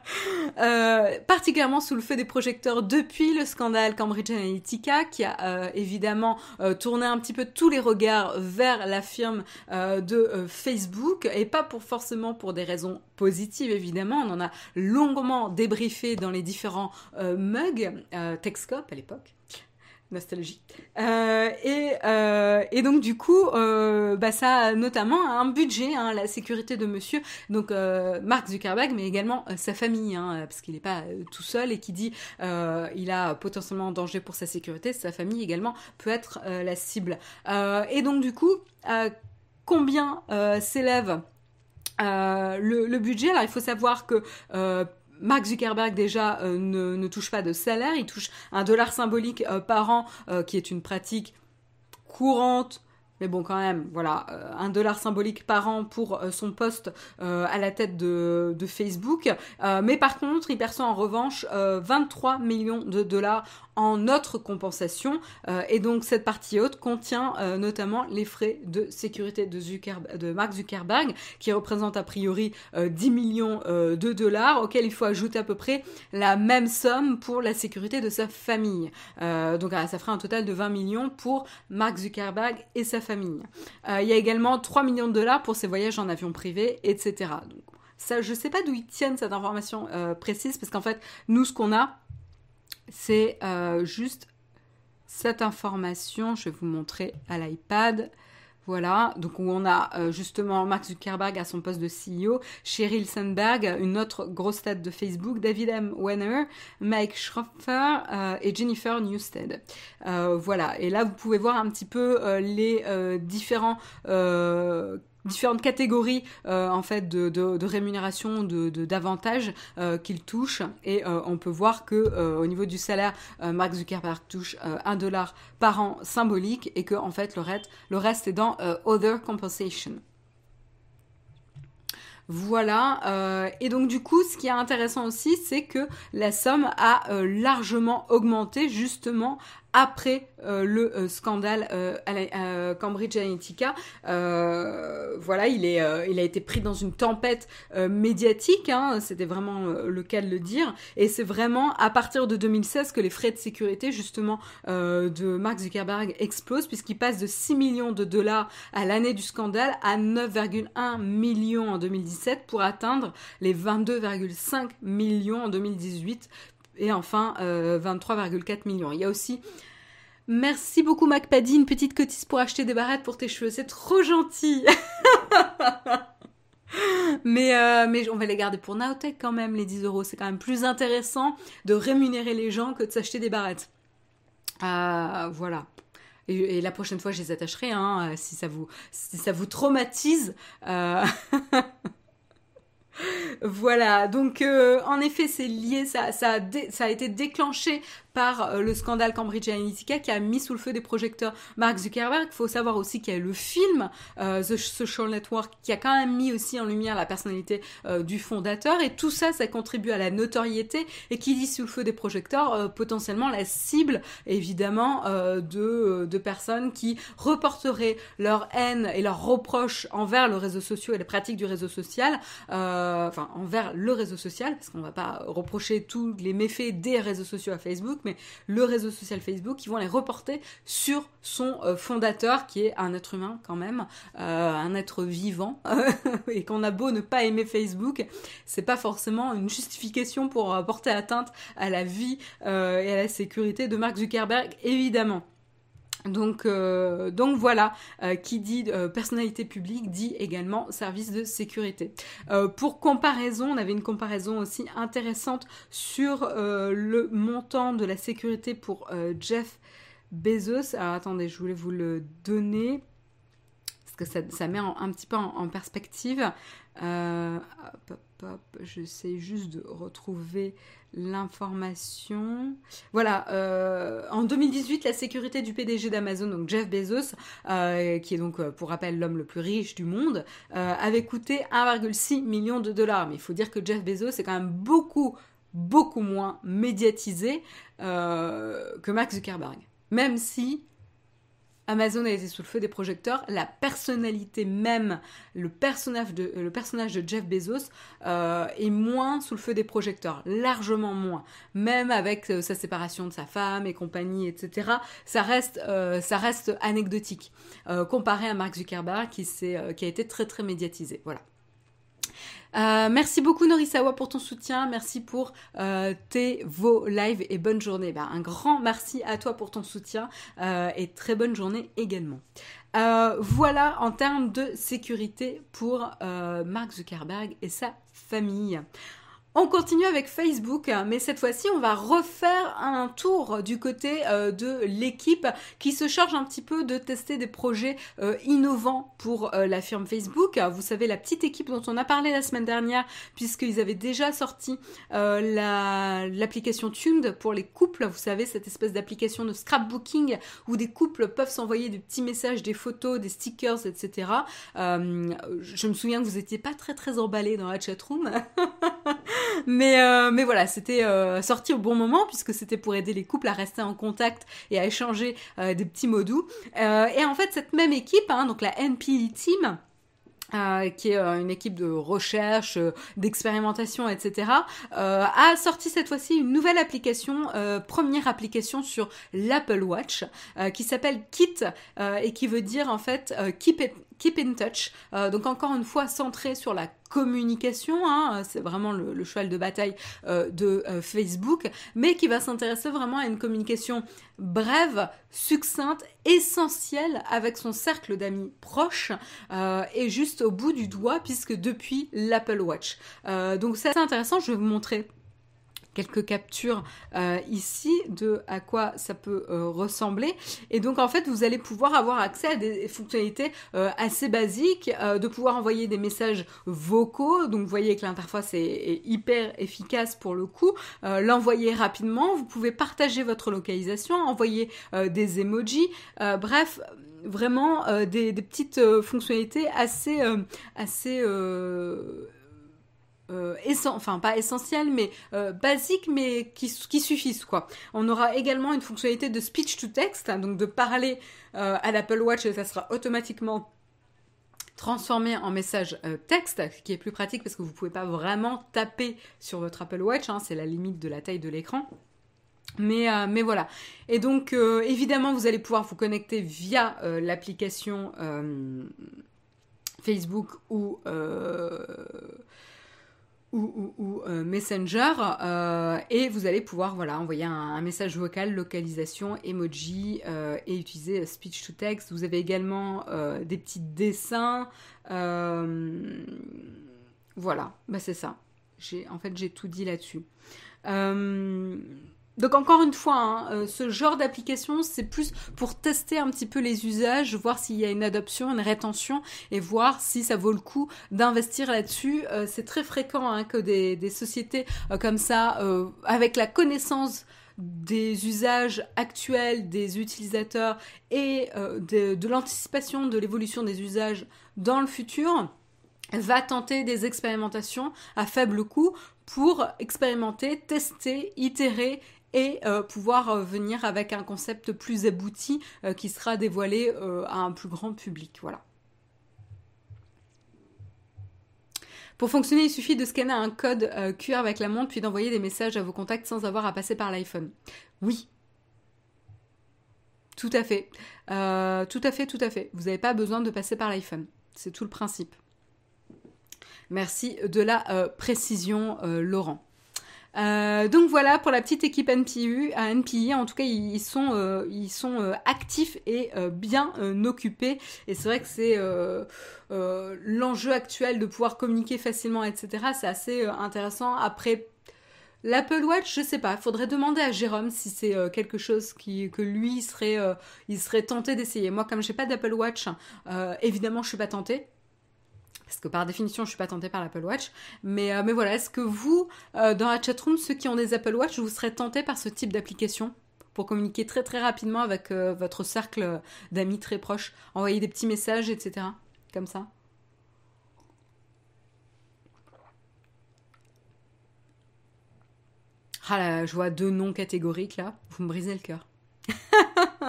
Euh, particulièrement sous le feu des projecteurs depuis le scandale Cambridge Analytica, qui a euh, évidemment euh, tourné un petit peu tous les regards vers la firme de Facebook, et pas pour forcément pour des raisons positives évidemment. On en a longuement débriefé dans les différents mugs, Techscope à l'époque. Nostalgie. Euh, et, euh, et, donc du coup, euh, bah, ça a notamment un budget, hein, la sécurité de monsieur, donc Mark Zuckerberg, mais également sa famille, hein, parce qu'il n'est pas tout seul et qui dit il a potentiellement un danger pour sa sécurité, sa famille également peut être la cible. et donc du coup, combien s'élève le, budget? Alors il faut savoir que Mark Zuckerberg déjà euh, ne, touche pas de salaire, il touche un dollar symbolique euh, par an, euh, qui est une pratique courante mais bon, quand même, voilà, un dollar symbolique par an pour son poste à la tête de, de Facebook. mais par contre, il perçoit en revanche 23 millions de dollars en notre compensation. Euh, et donc cette partie haute contient euh, notamment les frais de sécurité de, Mark Zuckerberg, qui représentent a priori 10 euh, millions de dollars, auxquels il faut ajouter à peu près la même somme pour la sécurité de sa famille. donc ça ferait un total de 20 millions pour Mark Zuckerberg et sa famille. il y a également 3 millions de dollars pour ses voyages en avion privé, etc. Donc, je sais pas d'où ils tiennent cette information précise, parce qu'en fait, nous, ce qu'on a, c'est euh, juste cette information. Je vais vous montrer à l'iPad. Voilà, donc où on a euh, justement Mark Zuckerberg à son poste de CEO, Sheryl Sandberg, une autre grosse tête de Facebook, David M. Wenner, Mike Schroffer euh, et Jennifer Newsted. voilà, et là vous pouvez voir un petit peu les différents différentes catégories euh, en fait de, de, rémunération, de d'avantages euh, qu'il touche et euh, on peut voir que au niveau du salaire, Mark Zuckerberg touche un dollar par an symbolique et que en fait le reste, le reste est dans other compensation. Voilà. et donc du coup, ce qui est intéressant aussi, c'est que la somme a largement augmenté justement après euh, le euh, scandale euh, Cambridge Analytica. voilà, il, est, il a été pris dans une tempête médiatique, hein, c'était vraiment le cas de le dire, et c'est vraiment à partir de 2016 que les frais de sécurité justement de Mark Zuckerberg explosent, puisqu'il passe de 6 millions de dollars à l'année du scandale à 9,1 millions en 2017 pour atteindre les 22,5 millions en 2018 et enfin 23,4 millions. Il y a aussi Merci beaucoup MacPaddy, une petite cotise pour acheter des barrettes pour tes cheveux, c'est trop gentil. *laughs* mais, euh, mais on va les garder pour Nowtech quand même, les 10 euros. C'est quand même plus intéressant de rémunérer les gens que de s'acheter des barrettes. Euh, voilà. Et, la prochaine fois, je les attacherai, hein, si, ça vous, ça vous traumatise. Euh... *laughs* Voilà, donc euh, en effet c'est lié, ça, a été déclenché par euh, le scandale Cambridge Analytica qui a mis sous le feu des projecteurs Mark Zuckerberg. Il faut savoir aussi qu'il y a le film euh, The Social Network qui a quand même mis aussi en lumière la personnalité du fondateur et tout ça, ça contribue à la notoriété et qui dit sous le feu des projecteurs potentiellement la cible évidemment de, de personnes qui reporteraient leur haine et leurs reproches envers le réseau social et les pratiques du réseau social. Euh, enfin envers le réseau social, parce qu'on va pas reprocher tous les méfaits des réseaux sociaux à Facebook, mais le réseau social Facebook, ils vont les reporter sur son euh, fondateur, qui est un être humain quand même, euh, un être vivant, *laughs* et qu'on a beau ne pas aimer Facebook, c'est pas forcément une justification pour porter atteinte à la vie et à la sécurité de Mark Zuckerberg, évidemment. Donc, euh, donc voilà, euh, qui dit euh, personnalité publique dit également service de sécurité. pour comparaison, on avait une comparaison aussi intéressante sur le montant de la sécurité pour Jeff Bezos. Alors attendez, je voulais vous le donner parce que ça met un petit peu en, perspective. Hop, hop, j'essaie juste de retrouver l'information. Voilà, euh, en 2018, la sécurité du PDG d'Amazon, donc Jeff Bezos, euh, qui est donc, euh, pour rappel, l'homme le plus riche du monde, avait coûté 1,6 million de dollars. Mais il faut dire que Jeff Bezos est quand même beaucoup, beaucoup moins médiatisé que Mark Zuckerberg. Même si Amazon a été sous le feu des projecteurs, la personnalité même, le personnage de, Jeff Bezos euh, est moins sous le feu des projecteurs, largement moins. Même avec euh, sa séparation de sa femme et compagnie, etc., ça reste, euh, ça reste anecdotique comparé à Mark Zuckerberg qui, qui a été très très médiatisé. Voilà. Euh, merci beaucoup Norisawa pour ton soutien, merci pour euh, tes vos lives et bonne journée. Ben, un grand merci à toi pour ton soutien euh, et très bonne journée également. voilà en termes de sécurité pour Mark Zuckerberg et sa famille. On continue avec Facebook, mais cette fois-ci, on va refaire un tour du côté euh, de l'équipe qui se charge un petit peu de tester des projets euh, innovants pour euh, la firme Facebook. Vous savez, la petite équipe dont on a parlé la semaine dernière, puisqu'ils avaient déjà sorti l'application Tuned pour les couples. Vous savez, cette espèce d'application de scrapbooking où des couples peuvent s'envoyer des petits messages, des photos, des stickers, etc. je me souviens que vous n'étiez pas très très emballés dans la chatroom. *laughs* mais, euh, mais voilà, c'était euh, sorti au bon moment puisque c'était pour aider les couples à rester en contact et à échanger euh, des petits mots doux. et en fait, cette même équipe, hein, donc la NPE Team, qui est une équipe de recherche, d'expérimentation, etc., a sorti cette fois-ci une nouvelle application, première application sur l'Apple Watch, qui s'appelle Kit et qui veut dire en fait Keep It Keep in Touch. Euh, donc encore une fois centré sur la communication, hein, c'est vraiment le, cheval de bataille euh, de euh, Facebook, mais qui va s'intéresser vraiment à une communication brève, succincte, essentielle avec son cercle d'amis proches et juste au bout du doigt puisque depuis l'Apple Watch. donc c'est assez intéressant, je vais vous montrer quelques captures euh, ici de à quoi ça peut euh, ressembler. Et donc en fait, vous allez pouvoir avoir accès à des fonctionnalités euh, assez basiques, de pouvoir envoyer des messages vocaux. Donc vous voyez que l'interface est, hyper efficace pour le coup. L'envoyer rapidement, vous pouvez partager votre localisation, envoyer des emojis. bref, vraiment des, des, petites fonctionnalités assez assez euh, enfin pas essentiel mais euh, basique mais qui, suffisent quoi. On aura également une fonctionnalité de speech to text, hein, donc de parler euh, à l'Apple Watch et ça sera automatiquement transformé en message texte, qui est plus pratique parce que vous pouvez pas vraiment taper sur votre Apple Watch, hein, c'est la limite de la taille de l'écran. Mais, mais, voilà. Et donc, évidemment, vous allez pouvoir vous connecter via l'application Facebook ou ou, euh, Messenger euh, et vous allez pouvoir voilà envoyer un, message vocal, localisation, emoji euh, et utiliser speech to text. Vous avez également des petits dessins. voilà, bah c'est ça. En fait j'ai tout dit là-dessus. Donc encore une fois, hein, euh, ce genre d'application, c'est plus pour tester un petit peu les usages, voir s'il y a une adoption, une rétention, et voir si ça vaut le coup d'investir là-dessus. Euh, c'est très fréquent hein, que des, sociétés euh, comme ça, avec la connaissance des usages actuels des utilisateurs et de, de l'anticipation de l'évolution des usages dans le futur, va tenter des expérimentations à faible coût pour expérimenter, tester, itérer et euh, pouvoir euh, venir avec un concept plus abouti euh, qui sera dévoilé à un plus grand public. Voilà. Pour fonctionner, il suffit de scanner un code QR avec la montre puis d'envoyer des messages à vos contacts sans avoir à passer par l'iPhone. Oui. Tout à fait. tout à fait, tout à fait. Vous n'avez pas besoin de passer par l'iPhone. C'est tout le principe. Merci de la précision, Laurent. Euh, donc voilà pour la petite équipe NPU, à NPI, en tout cas ils sont, euh, euh, actifs et bien occupés et c'est vrai que c'est l'enjeu actuel de pouvoir communiquer facilement, etc. C'est assez intéressant. Après L'Apple Watch, je sais pas, il faudrait demander à Jérôme si c'est quelque chose que lui serait tenté d'essayer. Moi, comme j'ai pas d'Apple Watch, évidemment, je suis pas tentée parce que par définition, je suis pas tentée par l'Apple Watch. Mais, euh, mais voilà, est-ce que vous, euh, dans la chatroom, ceux qui ont des Apple Watch, vous serez tentés par ce type d'application pour communiquer très très rapidement avec euh, votre cercle d'amis très proches, envoyer des petits messages, etc. Comme ça? Ah là, je vois deux noms catégoriques là, vous me brisez le cœur. *laughs*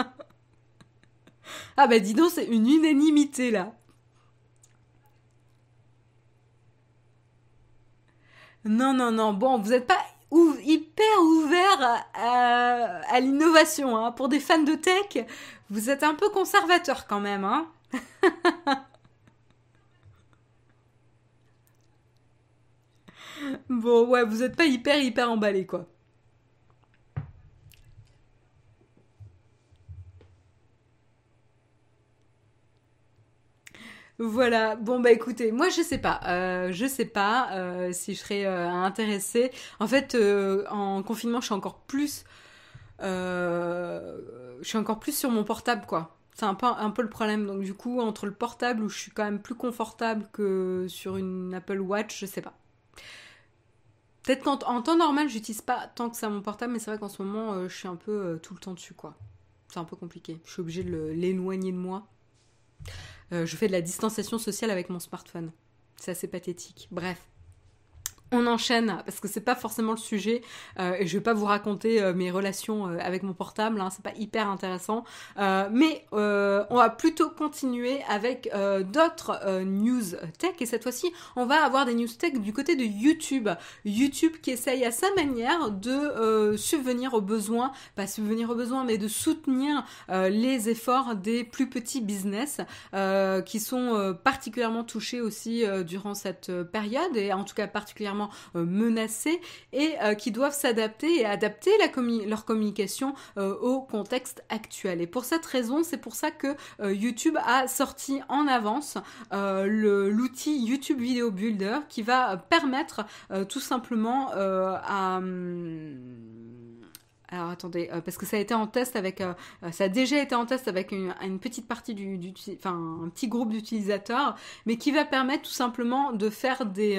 ah bah dis donc, c'est une unanimité là. Non, non, non. Bon, vous n'êtes pas hyper ouvert à, l'innovation. Hein. Pour des fans de tech, vous êtes un peu conservateur quand même. Hein *laughs* bon, ouais, vous êtes pas hyper, hyper emballé, quoi. Voilà, bon bah écoutez, moi je sais pas, euh, je sais pas euh, si je serais euh, intéressée. En fait, en confinement, je suis encore plus, je encore plus sur mon portable quoi. C'est un peu, un peu le problème. Donc du coup, entre le portable où je suis quand même plus confortable que sur une Apple Watch, je sais pas. Peut-être qu'en temps normal, j'utilise pas tant que ça mon portable, mais c'est vrai qu'en ce moment, je suis un peu tout le temps dessus quoi. C'est un peu compliqué. Je suis obligée de l'éloigner de moi. Euh, je fais de la distanciation sociale avec mon smartphone. C'est assez pathétique. Bref. On enchaîne parce que c'est pas forcément le sujet euh, et je vais pas vous raconter euh, mes relations euh, avec mon portable, hein, c'est pas hyper intéressant. mais on va plutôt continuer avec d'autres news tech et cette fois-ci on va avoir des news tech du côté de YouTube. YouTube qui essaye à sa manière de subvenir aux besoins, pas subvenir aux besoins, mais de soutenir les efforts des plus petits business qui sont particulièrement touchés aussi durant cette période et en tout cas particulièrement euh, menacés et euh, qui doivent s'adapter et adapter leur communication euh, au contexte actuel. Et pour cette raison, c'est pour ça que YouTube a sorti en avance l'outil YouTube Video Builder qui va permettre tout simplement à... Hum, alors attendez, euh, parce que ça a été en test avec, euh, euh, ça a déjà été en test avec une, petite partie du, enfin un petit groupe d'utilisateurs, mais qui va permettre tout simplement de faire des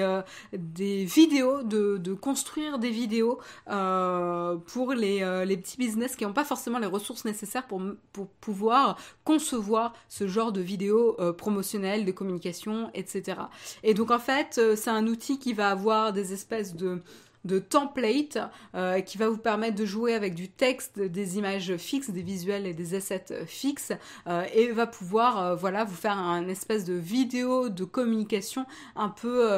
des vidéos, de, de, construire des vidéos pour les, les petits business qui n'ont pas forcément les ressources nécessaires pour pour pouvoir concevoir ce genre de vidéos promotionnelles, de communication, etc. Et donc en fait, c'est un outil qui va avoir des espèces de de template euh, qui va vous permettre de jouer avec du texte, des images fixes, des visuels et des assets fixes euh, et va pouvoir euh, voilà vous faire un espèce de vidéo de communication un peu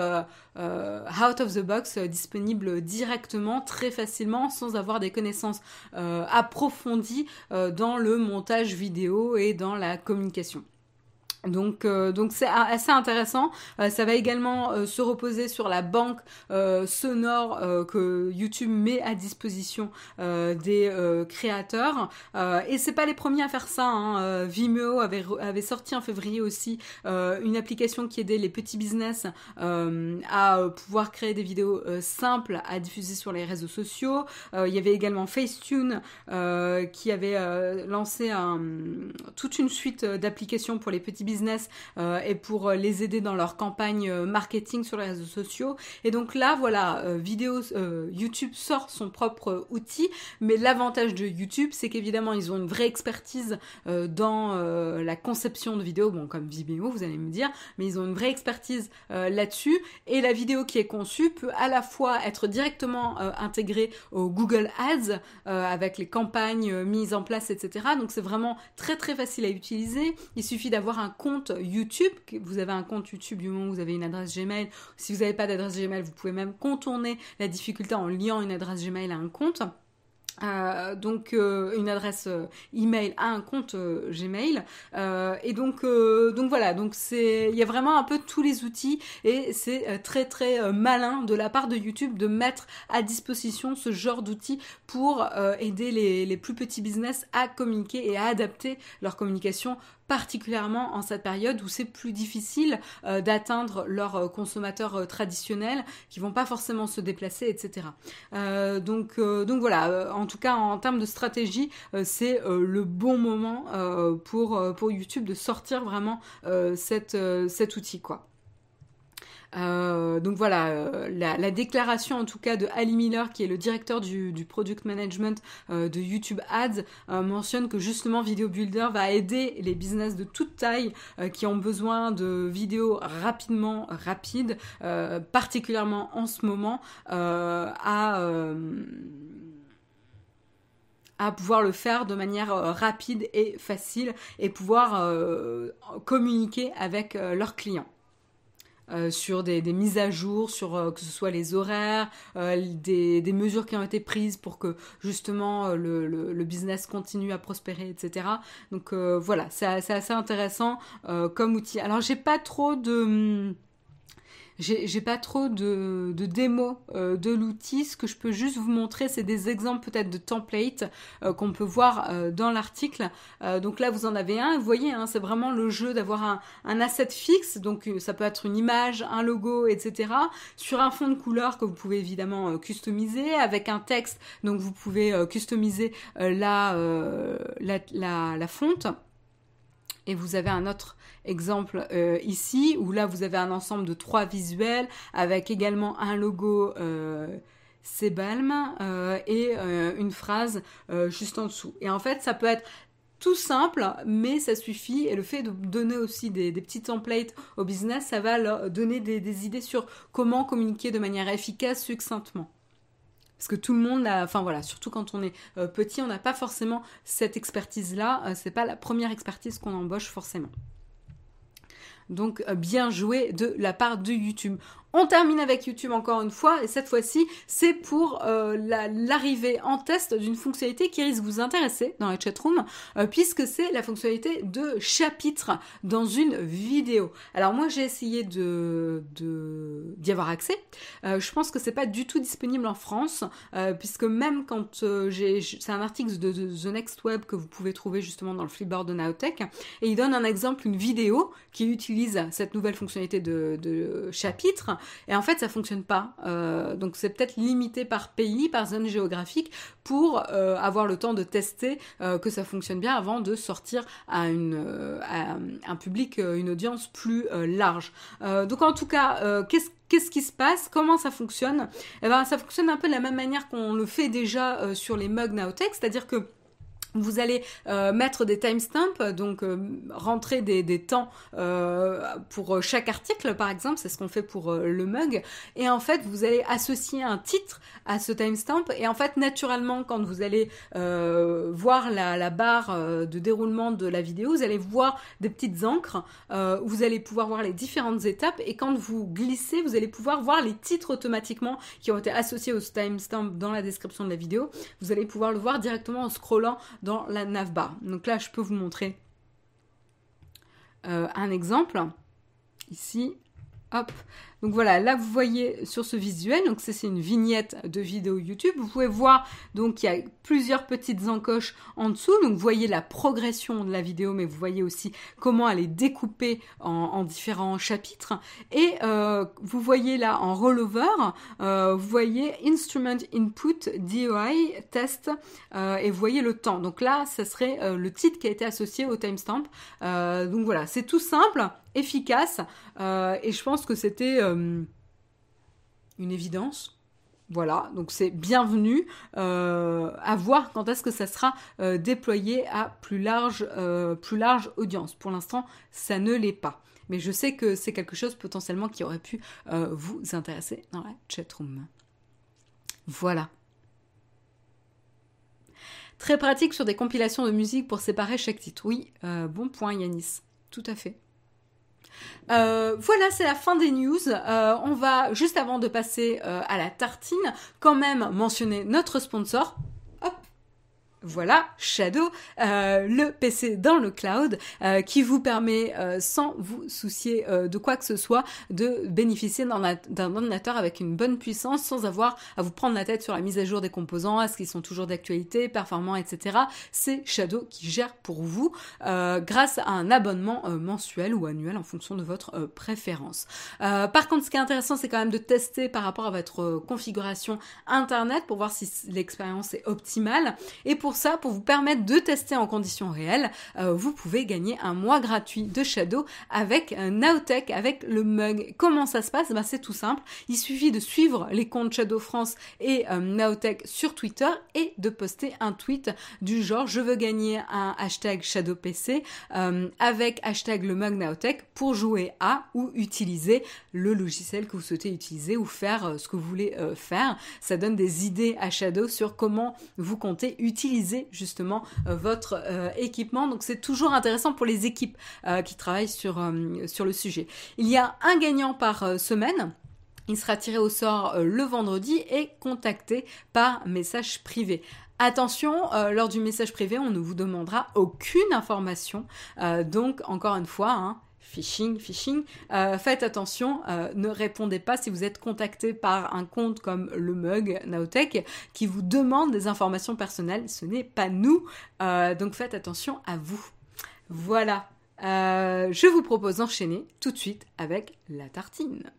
out of the box disponible directement très facilement sans avoir des connaissances approfondies dans le montage vidéo et dans la communication. Donc, euh, donc c'est assez intéressant. Euh, ça va également euh, se reposer sur la banque sonore que YouTube met à disposition des créateurs. et c'est pas les premiers à faire ça. Hein. Vimeo avait, avait sorti en février aussi une application qui aidait les petits business à pouvoir créer des vidéos simples à diffuser sur les réseaux sociaux. il y avait également Facetune qui avait lancé un, toute une suite d'applications pour les petits business business euh, et pour euh, les aider dans leur campagne euh, marketing sur les réseaux sociaux. Et donc là, voilà, vidéo, YouTube sort son propre outil, mais l'avantage de YouTube, c'est qu'évidemment, ils ont une vraie expertise dans la conception de vidéos, bon, comme Vimeo, vous allez me dire, mais ils ont une vraie expertise là-dessus. Et la vidéo qui est conçue peut à la fois être directement intégrée au Google Ads avec les campagnes mises en place, etc. Donc c'est vraiment très très facile à utiliser. Il suffit d'avoir un compte YouTube, vous avez un compte YouTube du moment où vous avez une adresse Gmail, si vous n'avez pas d'adresse Gmail, vous pouvez même contourner la difficulté en liant une adresse Gmail à un compte. Euh, donc euh, une adresse euh, email à un compte Gmail. Et donc donc voilà. Donc c'est il y a vraiment un peu tous les outils et c'est très très malin de la part de YouTube de mettre à disposition ce genre d'outils pour aider les plus petits business à communiquer et à adapter leur communication particulièrement en cette période où c'est plus difficile euh, d'atteindre leurs euh, consommateurs euh, traditionnels qui vont pas forcément se déplacer, etc. donc, donc voilà, en tout cas en termes de stratégie, c'est le bon moment pour, YouTube de sortir vraiment cet outil quoi. Euh, donc voilà, euh, la, déclaration en tout cas de Ali Miller, qui est le directeur du, product management euh, de YouTube Ads, mentionne que justement Video Builder va aider les business de toute taille qui ont besoin de vidéos rapidement rapides, particulièrement en ce moment, à à pouvoir le faire de manière rapide et facile et pouvoir communiquer avec leurs clients. Euh, sur des, mises à jour, sur euh, que ce soit les horaires, euh, des, mesures qui ont été prises pour que justement le, business continue à prospérer, etc. Donc voilà, c'est assez intéressant comme outil. Alors j'ai pas trop de j'ai pas trop de, de démos euh, de l'outil. Ce que je peux juste vous montrer, c'est des exemples peut-être de templates euh, qu'on peut voir euh, dans l'article. donc là, vous en avez un. Vous voyez, hein, c'est vraiment le jeu d'avoir un, un, asset fixe. Donc ça peut être une image, un logo, etc. Sur un fond de couleur que vous pouvez évidemment customiser avec un texte. Donc vous pouvez customiser la, la, la, la fonte. Et vous avez un autre exemple euh, ici, où là vous avez un ensemble de trois visuels avec également un logo euh, Sebalm euh, et euh, une phrase juste en dessous. Et en fait, ça peut être tout simple, mais ça suffit. Et le fait de donner aussi des, petits templates au business, ça va leur donner des, idées sur comment communiquer de manière efficace, succinctement. Parce que tout le monde a, enfin voilà, surtout quand on est petit, on n'a pas forcément cette expertise-là. c'est pas la première expertise qu'on embauche forcément. Donc euh, bien joué de la part de YouTube. On termine avec YouTube encore une fois, et cette fois-ci, c'est pour euh, l'arrivée en test d'une fonctionnalité qui risque de vous intéresser dans la chatroom, euh, puisque c'est la fonctionnalité de chapitre dans une vidéo. Alors moi, j'ai essayé de d'y avoir accès. Euh, je pense que c'est pas du tout disponible en France, puisque même quand j'ai, c'est un article de, The Next Web que vous pouvez trouver justement dans le Flipboard de Naotech, et il donne un exemple, une vidéo qui utilise cette nouvelle fonctionnalité de, de chapitre et en fait, ça fonctionne pas. Euh, donc c'est peut-être limité par pays, par zone géographique, pour euh, avoir le temps de tester euh, que ça fonctionne bien avant de sortir à, une, à un public, une audience plus large. donc en tout cas, qu'est-ce Qu'est-ce qui se passe? Comment ça fonctionne? Eh ben, ça fonctionne un peu de la même manière qu'on le fait déjà sur les mugs Nowtech, c'est-à-dire que vous allez euh, mettre des timestamps, donc euh, rentrer des, des temps euh, pour chaque article, par exemple, c'est ce qu'on fait pour le mug. Et en fait, vous allez associer un titre à ce timestamp. Et en fait, naturellement, quand vous allez voir la, la, barre de déroulement de la vidéo, vous allez voir des petites encres. vous allez pouvoir voir les différentes étapes. Et quand vous glissez, vous allez pouvoir voir les titres automatiquement qui ont été associés au timestamp dans la description de la vidéo. Vous allez pouvoir le voir directement en scrollant dans la navbar. Donc là, je peux vous montrer euh, un exemple. Ici, hop, donc voilà, là vous voyez sur ce visuel, donc c'est une vignette de vidéo YouTube. Vous pouvez voir donc il y a plusieurs petites encoches en dessous. Donc vous voyez la progression de la vidéo, mais vous voyez aussi comment elle est découpée en, différents chapitres. Et euh, vous voyez là en rollover, euh, vous voyez Instrument Input DOI Test euh, et vous voyez le temps. Donc là, ça serait le titre qui a été associé au timestamp. donc voilà, c'est tout simple, efficace et je pense que c'était euh, une évidence. Voilà, donc c'est bienvenu euh, à voir quand est-ce que ça sera euh, déployé à plus large, plus large audience. Pour l'instant, ça ne l'est pas. Mais je sais que c'est quelque chose potentiellement qui aurait pu vous intéresser dans la chatroom. Voilà. Très pratique sur des compilations de musique pour séparer chaque titre. Oui, bon point Yanis. Tout à fait. Euh, voilà, c'est la fin des news. Euh, on va, juste avant de passer euh, à la tartine, quand même mentionner notre sponsor. Voilà, Shadow, euh, le PC dans le cloud, euh, qui vous permet, euh, sans vous soucier de quoi que ce soit, de bénéficier d'un ordinateur avec une bonne puissance, sans avoir à vous prendre la tête sur la mise à jour des composants, est-ce qu'ils sont toujours d'actualité, performants, etc. C'est Shadow qui gère pour vous, grâce à un abonnement mensuel ou annuel en fonction de votre préférence. par contre, ce qui est intéressant, c'est quand même de tester par rapport à votre configuration Internet pour voir si l'expérience est optimale. Et pour pour ça, pour vous permettre de tester en conditions réelles, euh, vous pouvez gagner un mois gratuit de Shadow avec un Nowtech, avec le mug. Comment ça se passe? Ben, C'est tout simple. Il suffit de suivre les comptes Shadow France et euh, Nowtech sur Twitter et de poster un tweet du genre je veux gagner un hashtag Shadow PC euh, avec hashtag le mug Nowtech pour jouer à ou utiliser le logiciel que vous souhaitez utiliser ou faire ce que vous voulez faire. Ça donne des idées à Shadow sur comment vous comptez utiliser justement euh, votre euh, équipement. Donc c'est toujours intéressant pour les équipes euh, qui travaillent sur, le sujet. Il y a un gagnant par semaine. Il sera tiré au sort le vendredi et contacté par message privé. Attention, lors du message privé, on ne vous demandera aucune information. donc, encore une fois, hein, phishing, phishing, euh, faites attention, euh, ne répondez pas si vous êtes contacté par un compte comme le mug Naotech qui vous demande des informations personnelles. Ce n'est pas nous, euh, donc faites attention à vous. Voilà, je vous propose d'enchaîner tout de suite avec la tartine.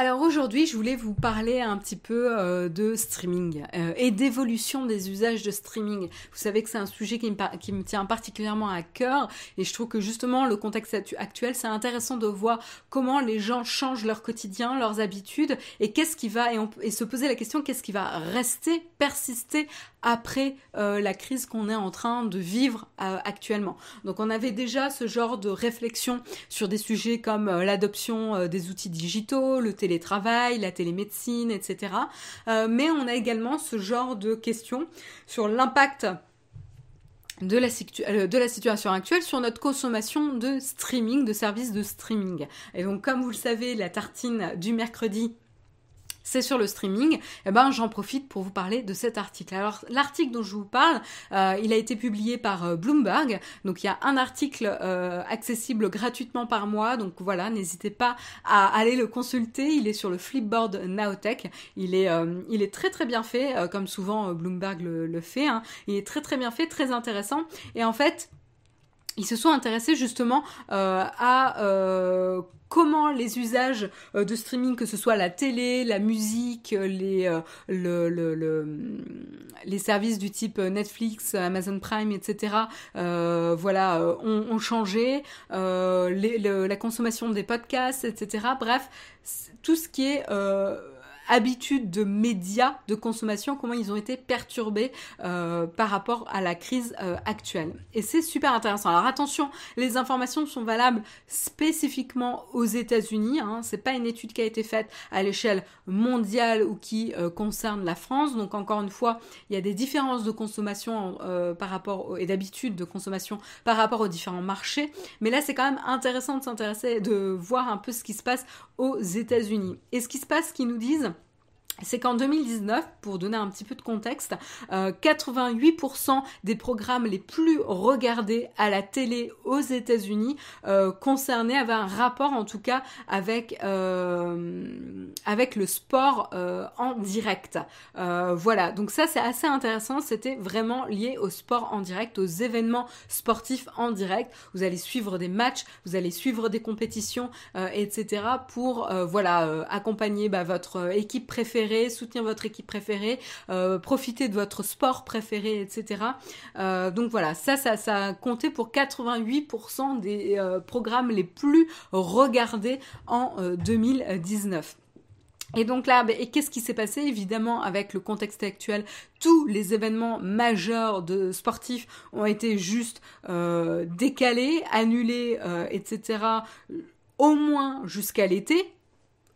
Alors aujourd'hui, je voulais vous parler un petit peu euh, de streaming euh, et d'évolution des usages de streaming. Vous savez que c'est un sujet qui me, tient particulièrement à cœur et je trouve que justement le contexte actuel, c'est intéressant de voir comment les gens changent leur quotidien, leurs habitudes et qu'est-ce qui va et, se poser la question qu'est-ce qui va rester, persister après euh, la crise qu'on est en train de vivre actuellement. Donc on avait déjà ce genre de réflexion sur des sujets comme l'adoption des outils digitaux, le télétravail, la télémédecine, etc. Euh, mais on a également ce genre de questions sur l'impact euh, de la, situation actuelle sur notre consommation de streaming, de services de streaming. Et donc, comme vous le savez, la tartine du mercredi c'est sur le streaming, eh ben j'en profite pour vous parler de cet article. Alors l'article dont je vous parle, euh, il a été publié par euh, Bloomberg, donc il y a un article euh, accessible gratuitement par mois, donc voilà, n'hésitez pas à aller le consulter. Il est sur le Flipboard Nowtech. Il est, il est très très bien fait, comme souvent Bloomberg le, le fait. Hein. Il est très très bien fait, très intéressant, et en fait ils se sont intéressés justement à comment les usages euh, de streaming, que ce soit la télé, la musique, euh, les, euh, le, les services du type Netflix, Amazon Prime, etc., voilà, ont, changé, la consommation des podcasts, etc. Bref, tout ce qui est habitudes de médias de consommation, comment ils ont été perturbés euh, par rapport à la crise euh, actuelle. Et c'est super intéressant. Alors attention, les informations sont valables spécifiquement aux États-Unis. Hein. C'est pas une étude qui a été faite à l'échelle mondiale ou qui euh, concerne la France. Donc encore une fois, il y a des différences de consommation par rapport et d'habitudes de consommation par rapport aux différents marchés. Mais là, c'est quand même intéressant de s'intéresser, de voir un peu ce qui se passe aux États-Unis. Et ce qui se passe, ce qu'ils nous disent, c'est qu'en 2019, pour donner un petit peu de contexte, 88% euh, des programmes les plus regardés à la télé aux États-Unis euh, concernaient, avaient un rapport en tout cas avec, euh, le sport en direct. voilà, donc ça c'est assez intéressant, c'était vraiment lié au sport en direct, aux événements sportifs en direct. Vous allez suivre des matchs, vous allez suivre des compétitions, etc. pour voilà accompagner bah, votre équipe préférée soutenir votre équipe préférée, euh, profiter de votre sport préféré, etc. Euh, donc voilà, ça, ça, a compté pour 88% des euh, programmes les plus regardés en 2019. Et donc là, bah, et qu'est-ce qui s'est passé? Évidemment, avec le contexte actuel, tous les événements majeurs de sportifs ont été juste décalés, annulés, etc. Au moins jusqu'à l'été,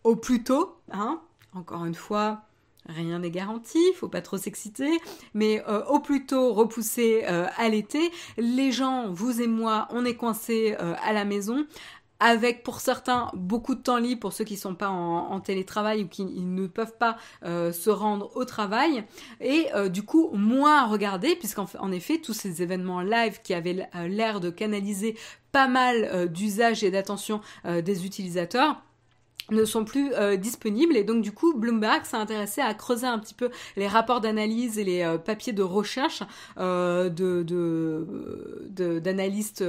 au plus tôt, hein, encore une fois, rien n'est garanti, faut pas trop s'exciter, mais euh, au plus tôt repoussé euh, à l'été, les gens, vous et moi, on est coincés euh, à la maison avec pour certains beaucoup de temps libre pour ceux qui sont pas en, télétravail ou qui ne peuvent pas se rendre au travail. Et du coup moins à regarder puisqu'en en effet tous ces événements live qui avaient l'air de canaliser pas mal d'usage et d'attention des utilisateurs ne sont plus euh, disponibles et donc du coup Bloomberg s'est intéressé à creuser un petit peu les rapports d'analyse et les euh, papiers de recherche euh, de, d'analystes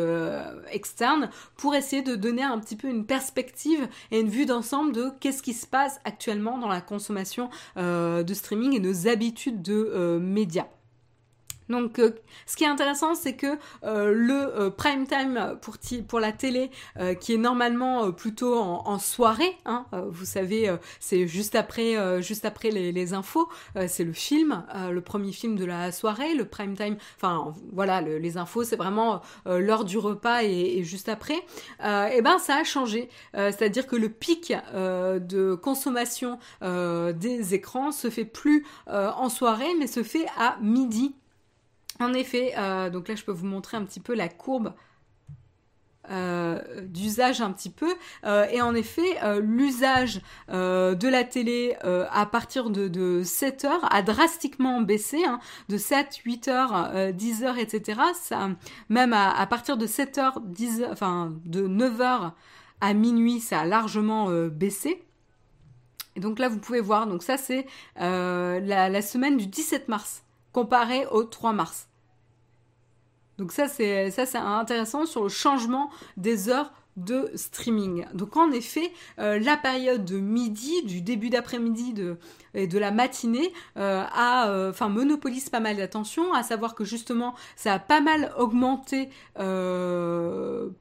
externes pour essayer de donner un petit peu une perspective et une vue d'ensemble de qu'est-ce qui se passe actuellement dans la consommation de streaming et nos habitudes de médias. Donc, euh, ce qui est intéressant, c'est que euh, le euh, prime time pour, pour la télé, qui est normalement plutôt en, soirée, hein, vous savez, c'est juste après, les, infos, c'est le film, le premier film de la soirée, le prime time. Enfin, voilà, les infos, c'est vraiment l'heure du repas et, juste après. et ben, ça a changé, c'est-à-dire que le pic de consommation des écrans se fait plus en soirée, mais se fait à midi en effet, euh, donc là je peux vous montrer un petit peu la courbe d'usage un petit peu. et en effet, l'usage de la télé à partir de, de 7 heures a drastiquement baissé, hein, de 7, 8 heures, 10 heures, etc. Même à, partir de 7 heures, 10 enfin de 9 heures à minuit, ça a largement baissé. Et donc là, vous pouvez voir, donc ça c'est la, la, semaine du 17 mars, comparé au 3 mars. Donc ça c'est ça c'est intéressant sur le changement des heures de streaming. Donc en effet, euh, la période de midi, du début d'après-midi de, et de la matinée, euh, a, euh, enfin monopolise pas mal d'attention, à savoir que justement ça a pas mal augmenté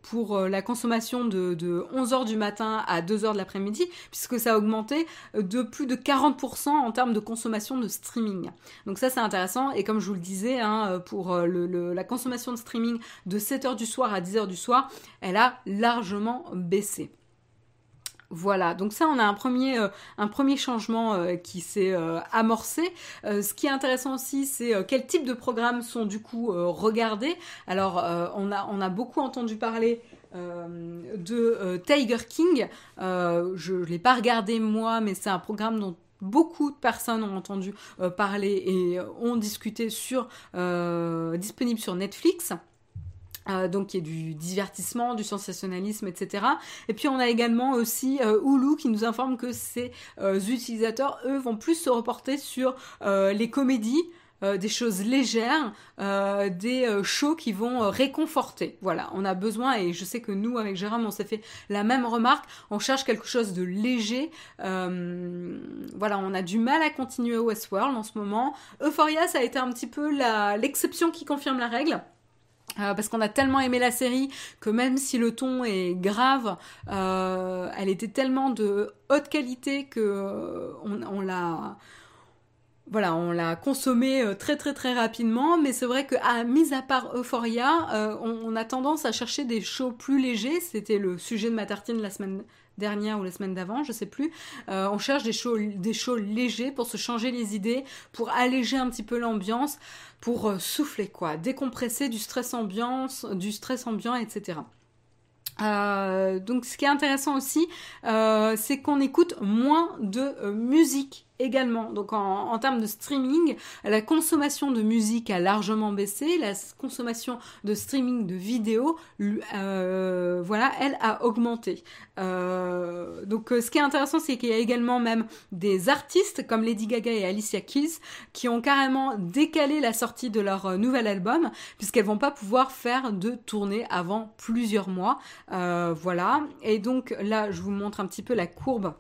pour la consommation de, de 11h du matin à 2h de l'après-midi, puisque ça a augmenté de plus de 40% en termes de consommation de streaming. Donc ça c'est intéressant, et comme je vous le disais, hein, pour le, la consommation de streaming de 7h du soir à 10h du soir, elle a largement baissé. Voilà, donc ça on a un premier, euh, changement euh, qui s'est euh, amorcé. ce qui est intéressant aussi, c'est quel type de programmes sont du coup regardés. Alors on, a, on a beaucoup entendu parler de Tiger King. je ne l'ai pas regardé moi, mais c'est un programme dont beaucoup de personnes ont entendu parler et ont discuté sur disponible sur Netflix. Euh, donc y a du divertissement, du sensationnalisme, etc. Et puis on a également aussi euh, Hulu qui nous informe que ces euh, utilisateurs, eux, vont plus se reporter sur les comédies, des choses légères, des shows qui vont réconforter. Voilà, on a besoin, et je sais que nous, avec Jérôme, on s'est fait la même remarque, on cherche quelque chose de léger. voilà, on a du mal à continuer Westworld en ce moment. Euphoria, ça a été un petit peu l'exception qui confirme la règle. Euh, parce qu'on a tellement aimé la série que même si le ton est grave, euh, elle était tellement de haute qualité que euh, on, l'a voilà, on l'a consommée très très très rapidement, mais c'est vrai que, à mis à part Euphoria, on, a tendance à chercher des shows plus légers. C'était le sujet de ma tartine la semaine dernière ou la semaine d'avant, je sais plus. on cherche des shows, des shows légers pour se changer les idées, pour alléger un petit peu l'ambiance pour euh, souffler quoi, décompresser du stress ambiance, du stress ambiant, etc. Euh, donc ce qui est intéressant aussi, euh, c'est qu'on écoute moins de musique également. Donc en, termes de streaming, la consommation de musique a largement baissé, la consommation de streaming de vidéos, euh, voilà, elle a augmenté. Euh, donc euh, ce qui est intéressant, c'est qu'il y a également même des artistes comme Lady Gaga et Alicia Keys qui ont carrément décalé la sortie de leur nouvel album puisqu'elles vont pas pouvoir faire de tournée avant plusieurs mois. voilà. Et donc là, je vous montre un petit peu la courbe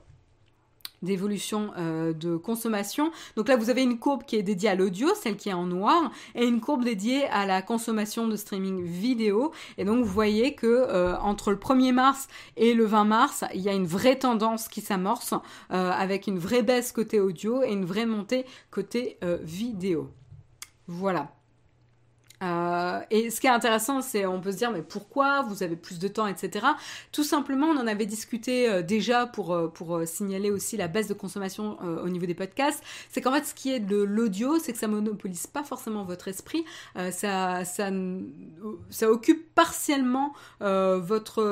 d'évolution euh, de consommation. Donc là, vous avez une courbe qui est dédiée à l'audio, celle qui est en noir, et une courbe dédiée à la consommation de streaming vidéo. Et donc, vous voyez que euh, entre le 1er mars et le 20 mars, il y a une vraie tendance qui s'amorce, euh, avec une vraie baisse côté audio et une vraie montée côté vidéo. Voilà. Euh, et ce qui est intéressant, c'est on peut se dire mais pourquoi vous avez plus de temps, etc. Tout simplement, on en avait discuté euh, déjà pour euh, pour signaler aussi la baisse de consommation au niveau des podcasts. C'est qu'en fait, ce qui est de l'audio, c'est que ça monopolise pas forcément votre esprit. ça ça occupe partiellement votre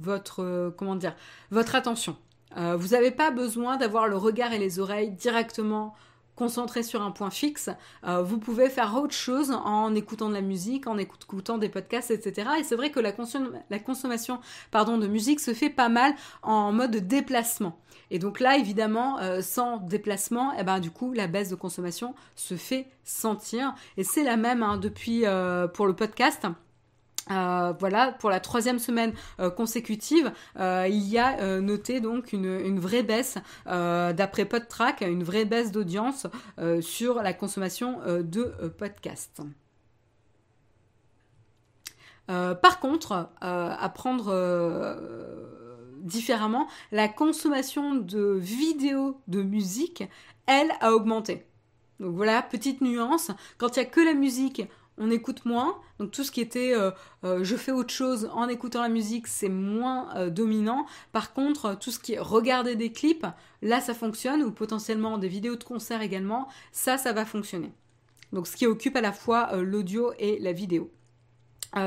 votre comment dire votre attention. vous n'avez pas besoin d'avoir le regard et les oreilles directement concentré sur un point fixe, euh, vous pouvez faire autre chose en écoutant de la musique, en écoutant des podcasts, etc. Et c'est vrai que la, consommation pardon, de musique se fait pas mal en mode déplacement. Et donc là, évidemment, euh, sans déplacement, eh ben, du coup, la baisse de consommation se fait sentir. Et c'est la même hein, depuis euh, pour le podcast. Euh, voilà, pour la troisième semaine euh, consécutive, euh, il y a noté donc une, vraie baisse, d'après PodTrack, une vraie baisse d'audience sur la consommation de podcasts. par contre, à prendre différemment, la consommation de vidéos de musique, elle, a augmenté. Donc voilà, petite nuance, quand il n'y a que la musique, on écoute moins. Donc tout ce qui était euh, euh, je fais autre chose en écoutant la musique, c'est moins euh, dominant. Par contre, tout ce qui est regarder des clips, là ça fonctionne, ou potentiellement des vidéos de concert également, ça, ça va fonctionner. Donc ce qui occupe à la fois l'audio et la vidéo.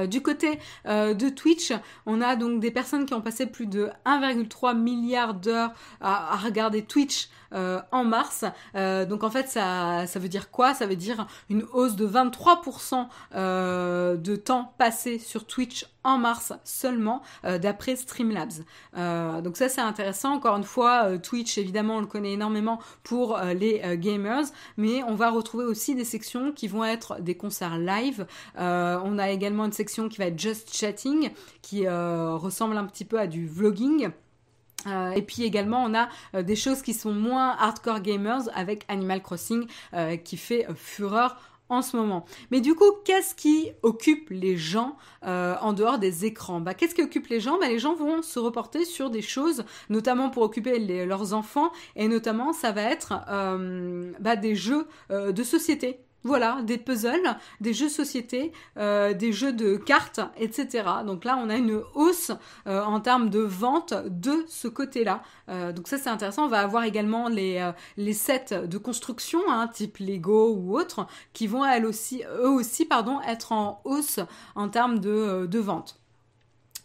Du côté de Twitch, on a donc des personnes qui ont passé plus de 1,3 milliard d'heures à, regarder Twitch en mars. donc en fait, ça, veut dire quoi? Ça veut dire une hausse de 23% de temps passé sur Twitch en mars seulement, d'après Streamlabs. donc ça, c'est intéressant. Encore une fois, Twitch, évidemment, on le connaît énormément pour les gamers, mais on va retrouver aussi des sections qui vont être des concerts live. on a également section qui va être Just Chatting, qui euh, ressemble un petit peu à du vlogging. Euh, et puis également, on a euh, des choses qui sont moins hardcore gamers avec Animal Crossing qui fait fureur en ce moment. Mais du coup, qu'est-ce qui occupe les gens en dehors des écrans? Bah, Qu'est-ce qui occupe les gens? Bah, Les gens vont se reporter sur des choses, notamment pour occuper leurs enfants, et notamment ça va être bah, des jeux de société. Voilà, des puzzles, des jeux société, euh, des jeux de cartes, etc. Donc là, on a une hausse euh, en termes de vente de ce côté-là. Euh, donc ça, c'est intéressant. On va avoir également les, sets de construction, hein, type Lego ou autres, qui vont elles aussi, eux aussi, être en hausse en termes de, de vente.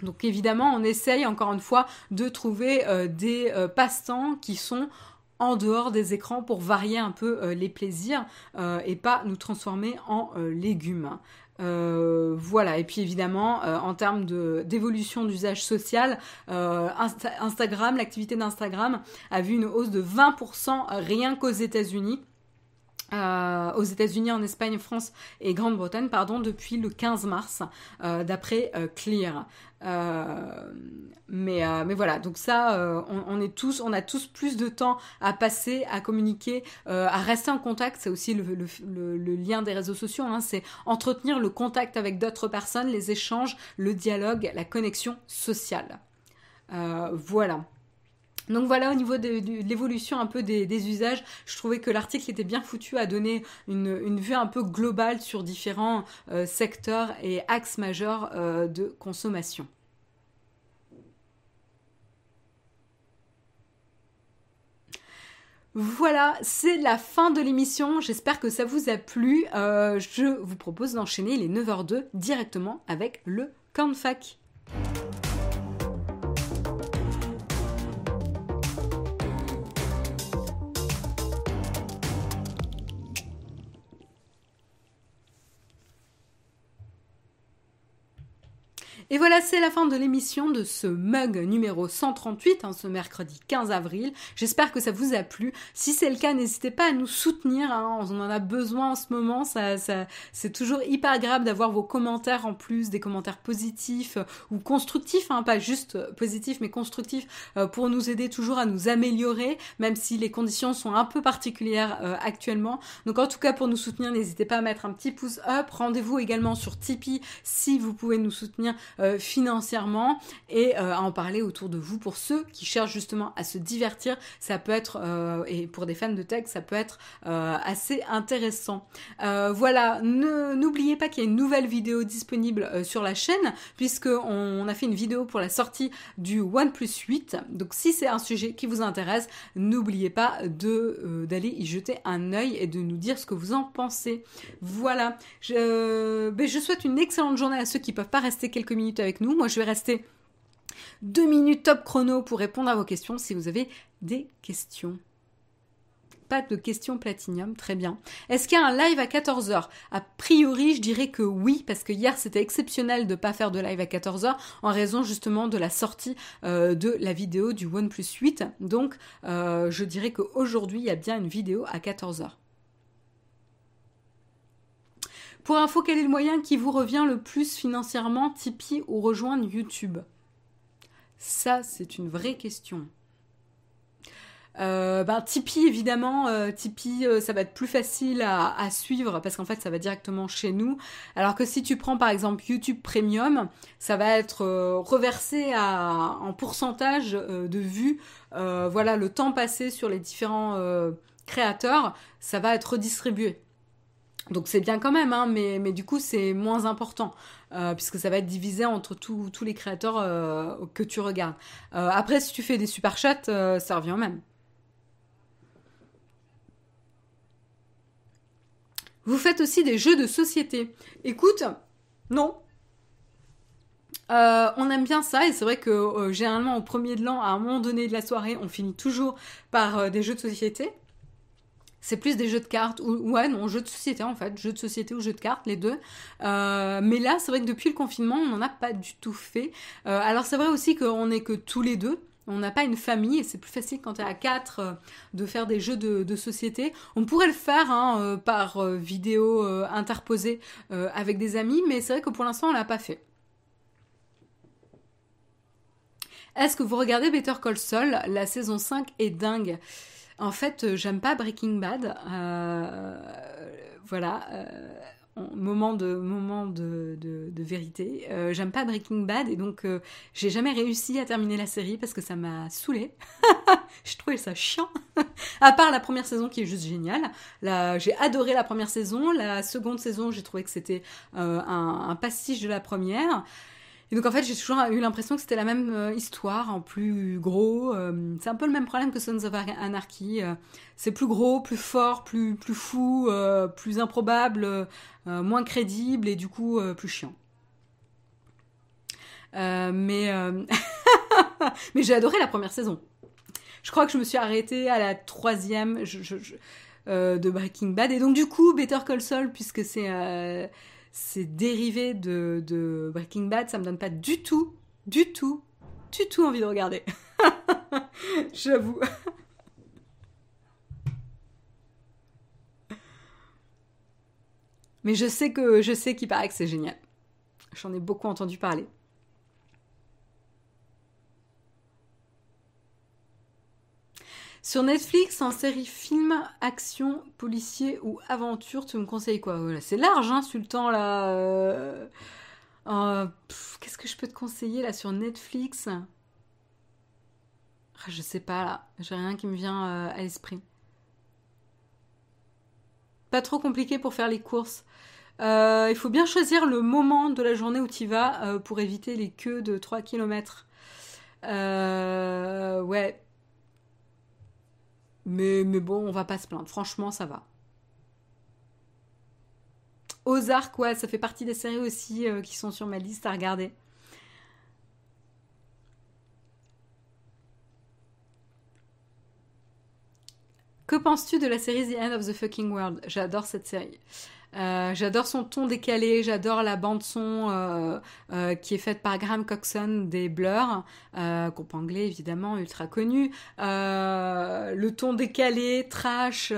Donc évidemment, on essaye encore une fois de trouver des passe-temps qui sont en dehors des écrans pour varier un peu euh, les plaisirs euh, et pas nous transformer en euh, légumes. voilà, et puis évidemment, en termes d'évolution d'usage social, Instagram, l'activité d'Instagram a vu une hausse de 20% rien qu'aux États-Unis. aux États-Unis, en Espagne, France et Grande-Bretagne, pardon, depuis le 15 mars, d'après Clear. Euh, mais, euh, mais voilà, donc ça, euh, on, est tous, on a tous plus de temps à passer, à communiquer, à rester en contact. C'est aussi le, lien des réseaux sociaux. Hein, c'est entretenir le contact avec d'autres personnes, les échanges, le dialogue, la connexion sociale. voilà. Donc voilà au niveau de, l'évolution un peu des, usages, je trouvais que l'article était bien foutu à donner une, vue un peu globale sur différents euh, secteurs et axes majeurs euh, de consommation. Voilà, c'est la fin de l'émission. J'espère que ça vous a plu. Euh, je vous propose d'enchaîner les 9h02 directement avec le Cornfac. Et voilà, c'est la fin de l'émission de ce mug numéro 138, hein, ce mercredi 15 avril. J'espère que ça vous a plu. Si c'est le cas, n'hésitez pas à nous soutenir. Hein. on en a besoin en ce moment. Ça, ça c'est toujours hyper agréable d'avoir vos commentaires en plus, des commentaires positifs euh, ou constructifs, hein, pas juste euh, positifs, mais constructifs, euh, pour nous aider toujours à nous améliorer, même si les conditions sont un peu particulières actuellement. Donc en tout cas, pour nous soutenir, n'hésitez pas à mettre un petit pouce up. Rendez-vous également sur Tipeee si vous pouvez nous soutenir euh, financièrement et euh, à en parler autour de vous pour ceux qui cherchent justement à se divertir. Ça peut être, euh, et pour des fans de tech, ça peut être assez intéressant. voilà, n'oubliez pas qu'il y a une nouvelle vidéo disponible sur la chaîne puisque on, a fait une vidéo pour la sortie du OnePlus 8. Donc si c'est un sujet qui vous intéresse, n'oubliez pas d'aller y jeter un œil et de nous dire ce que vous en pensez. Voilà, je, ben, je souhaite une excellente journée à ceux qui peuvent pas rester quelques minutes avec nous. Moi, je vais rester deux minutes top chrono pour répondre à vos questions si vous avez des questions. Pas de questions platinium, très bien. Est-ce qu'il y a un live à 14h A priori, je dirais que oui, parce que hier c'était exceptionnel de ne pas faire de live à 14h en raison justement de la sortie euh, de la vidéo du OnePlus 8. Donc euh, je dirais qu'aujourd'hui il y a bien une vidéo à 14h. Pour info, quel est le moyen qui vous revient le plus financièrement, Tipeee ou rejoindre YouTube? Ça, c'est une vraie question. Euh, ben, Tipeee, évidemment, euh, Tipeee, euh, ça va être plus facile à, suivre parce qu'en fait, ça va directement chez nous. Alors que si tu prends par exemple YouTube Premium, ça va être reversé en pourcentage de vues. voilà, le temps passé sur les différents créateurs, ça va être redistribué. Donc c'est bien quand même, hein, mais, du coup c'est moins important, euh, puisque ça va être divisé entre tous les créateurs euh, que tu regardes. Euh, après, si tu fais des super chats, ça revient même. Vous faites aussi des jeux de société. Écoute, non, on aime bien ça et c'est vrai que généralement au premier de l'an, à un moment donné de la soirée, on finit toujours par des jeux de société. C'est plus des jeux de cartes, ou ouais, non, jeux de société en fait, jeux de société ou jeux de cartes, les deux. mais là, c'est vrai que depuis le confinement, on n'en a pas du tout fait. alors c'est vrai aussi qu'on n'est que tous les deux, on n'a pas une famille et c'est plus facile quand tu es à quatre de faire des jeux de, société. On pourrait le faire hein, par vidéo interposée avec des amis, mais c'est vrai que pour l'instant on l'a pas fait. Est-ce que vous regardez Better Call Saul? La saison 5 est dingue. En fait, euh, j'aime pas Breaking Bad. Euh, voilà. Euh, moment de de, vérité. j'aime pas Breaking Bad et donc j'ai jamais réussi à terminer la série parce que ça m'a saoulé. *laughs* je trouvais ça chiant. *laughs* à part la première saison qui est juste géniale. j'ai adoré la première saison. La seconde saison, j'ai trouvé que c'était un, pastiche de la première. Et donc en fait, j'ai toujours eu l'impression que c'était la même euh, histoire en plus gros. Euh, c'est un peu le même problème que Sons of Anarchy. Euh, c'est plus gros, plus fort, plus plus fou, plus improbable, moins crédible et du coup plus chiant. mais *laughs* mais j'ai adoré la première saison. Je crois que je me suis arrêtée à la troisième de Breaking Bad et donc du coup Better Call Saul puisque c'est c'est dérivé de, Breaking Bad, ça me donne pas du tout, du tout, du tout envie de regarder. *laughs* J'avoue. Mais je sais que je sais qu'il paraît que c'est génial. J'en ai beaucoup entendu parler. Sur Netflix, en série film, action, policier ou aventure, tu me conseilles quoi? C'est large, hein, Sultan, là. Euh, euh, qu'est-ce que je peux te conseiller, là, sur Netflix? Ah, Je sais pas, là. J'ai rien qui me vient euh, à l'esprit. Pas trop compliqué pour faire les courses. il faut bien choisir le moment de la journée où tu vas pour éviter les queues de 3 km. ouais, mais, bon, on va pas se plaindre. Franchement, ça va. Ozark, ouais, ça fait partie des séries aussi euh, qui sont sur ma liste à regarder. Que penses-tu de la série The End of the Fucking World? J'adore cette série. Euh, j'adore son ton décalé, j'adore la bande son euh, euh, qui est faite par Graham Coxon des Blur, groupe anglais évidemment ultra connu. le ton décalé, trash,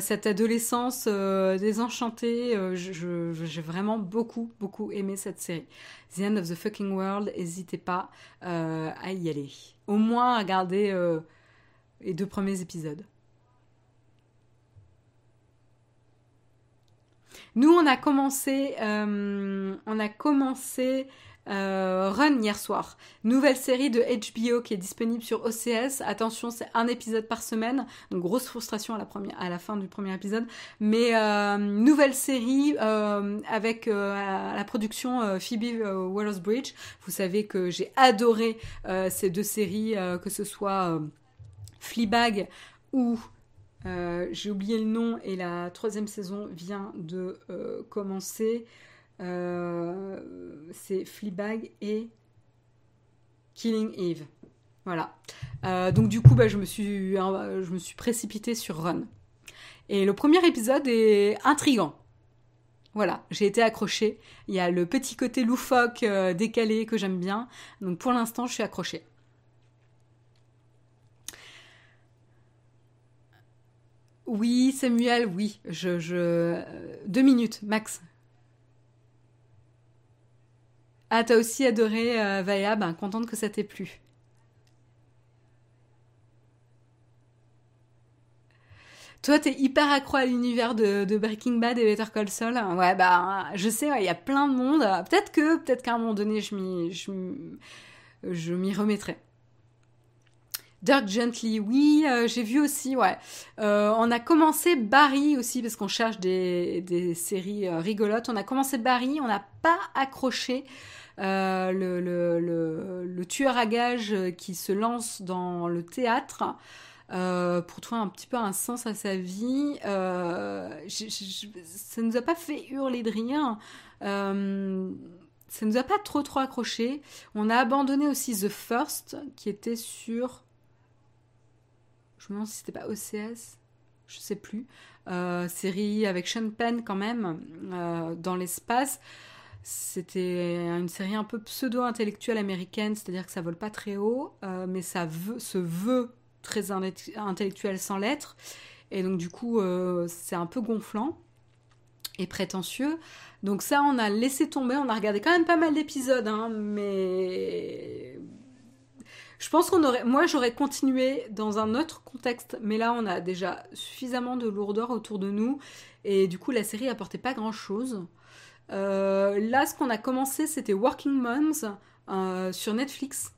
cette adolescence désenchantée, j'ai vraiment beaucoup beaucoup aimé cette série. The End of the Fucking World, n'hésitez pas à y aller. Au moins à regarder les deux premiers épisodes. Nous, on a commencé, euh, on a commencé euh, Run hier soir. Nouvelle série de HBO qui est disponible sur OCS. Attention, c'est un épisode par semaine. Donc grosse frustration à la, fin du premier épisode. Mais euh, nouvelle série avec la production Phoebe Waller-Bridge. Vous savez que j'ai adoré ces deux séries, que ce soit Fleabag ou euh, j'ai oublié le nom et la troisième saison vient de euh, commencer. Euh, c'est Fleabag et Killing Eve. Voilà. donc du coup, bah, je, me suis, je me suis précipitée sur Run. Et le premier épisode est intrigant. Voilà, j'ai été accrochée. Il y a le petit côté loufoque, décalé que j'aime bien. Donc pour l'instant, je suis accrochée. Oui, Samuel, oui. Je, je... Deux minutes, max. Ah, t'as aussi adoré euh, Vaya, ben contente que ça t'ait plu. Toi, t'es hyper accro à l'univers de, Breaking Bad et Better Call Saul. Ouais, bah, je sais, il y a plein de monde. Peut-être que, peut-être qu'à un moment donné, je m'y remettrai. Dirk Gently, oui, euh, j'ai vu aussi, ouais. Euh, on a commencé Barry aussi, parce qu'on cherche des, des séries euh, rigolotes. On a commencé Barry, on n'a pas accroché le, tueur à gages qui se lance dans le théâtre. pour trouver un petit peu un sens à sa vie. ça nous a pas fait hurler de rien. ça nous a pas trop trop accroché. On a abandonné aussi The First, qui était sur. Je me demande si c'était pas OCS, je sais plus. Euh, série avec Sean Penn quand même, euh, dans l'espace. C'était une série un peu pseudo-intellectuelle américaine, c'est-à-dire que ça vole pas très haut, euh, mais ça se veut très intellectuel sans l'être. Et donc du coup, c'est un peu gonflant et prétentieux. Donc ça, on a laissé tomber. On a regardé quand même pas mal d'épisodes, hein, mais je pense qu'on aurait, moi, j'aurais continué dans un autre contexte. Mais là, on a déjà suffisamment de lourdeur autour de nous, et du coup, la série apportait pas grand chose. Euh, là, ce qu'on a commencé, c'était Working Moms euh, sur Netflix.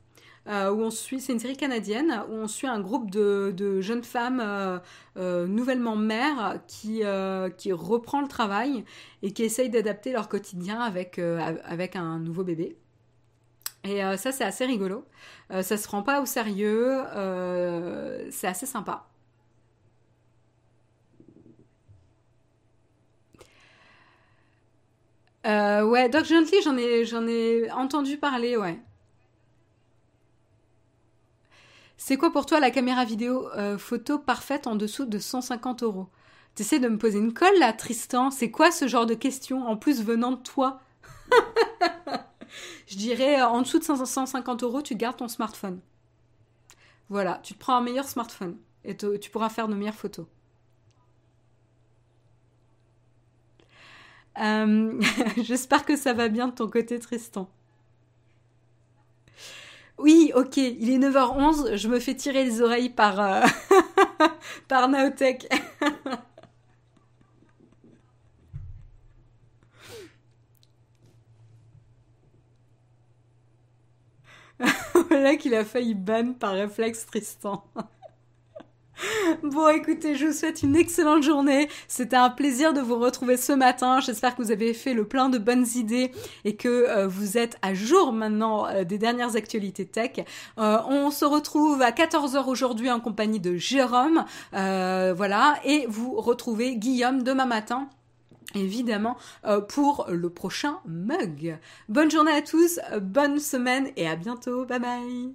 Euh, où on suit, c'est une série canadienne, où on suit un groupe de, jeunes femmes nouvellement mères qui, qui reprend le travail et qui essayent d'adapter leur quotidien avec, avec un nouveau bébé. Et ça, c'est assez rigolo. ça se rend pas au sérieux. c'est assez sympa. ouais, Doc Gently, j'en ai, j'en ai entendu parler, ouais. C'est quoi pour toi la caméra vidéo euh, photo parfaite en dessous de 150 euros? T'essaies de me poser une colle là, Tristan? C'est quoi ce genre de question En plus venant de toi? *laughs* Je dirais euh, en dessous de 150 euros, tu gardes ton smartphone. Voilà, tu te prends un meilleur smartphone et tu pourras faire de meilleures photos. Euh, *laughs* j'espère que ça va bien de ton côté, Tristan. Oui, ok, il est 9h11, je me fais tirer les oreilles par, euh, *laughs* par Naotech. *laughs* voilà qu'il a failli ban par réflexe Tristan. *laughs* Bon, écoutez, je vous souhaite une excellente journée. C'était un plaisir de vous retrouver ce matin. J'espère que vous avez fait le plein de bonnes idées et que euh, vous êtes à jour maintenant euh, des dernières actualités tech. Euh, on se retrouve à 14h aujourd'hui en compagnie de Jérôme. voilà. Et vous retrouvez Guillaume demain matin évidemment euh, pour le prochain mug. Bonne journée à tous, bonne semaine et à bientôt. Bye bye.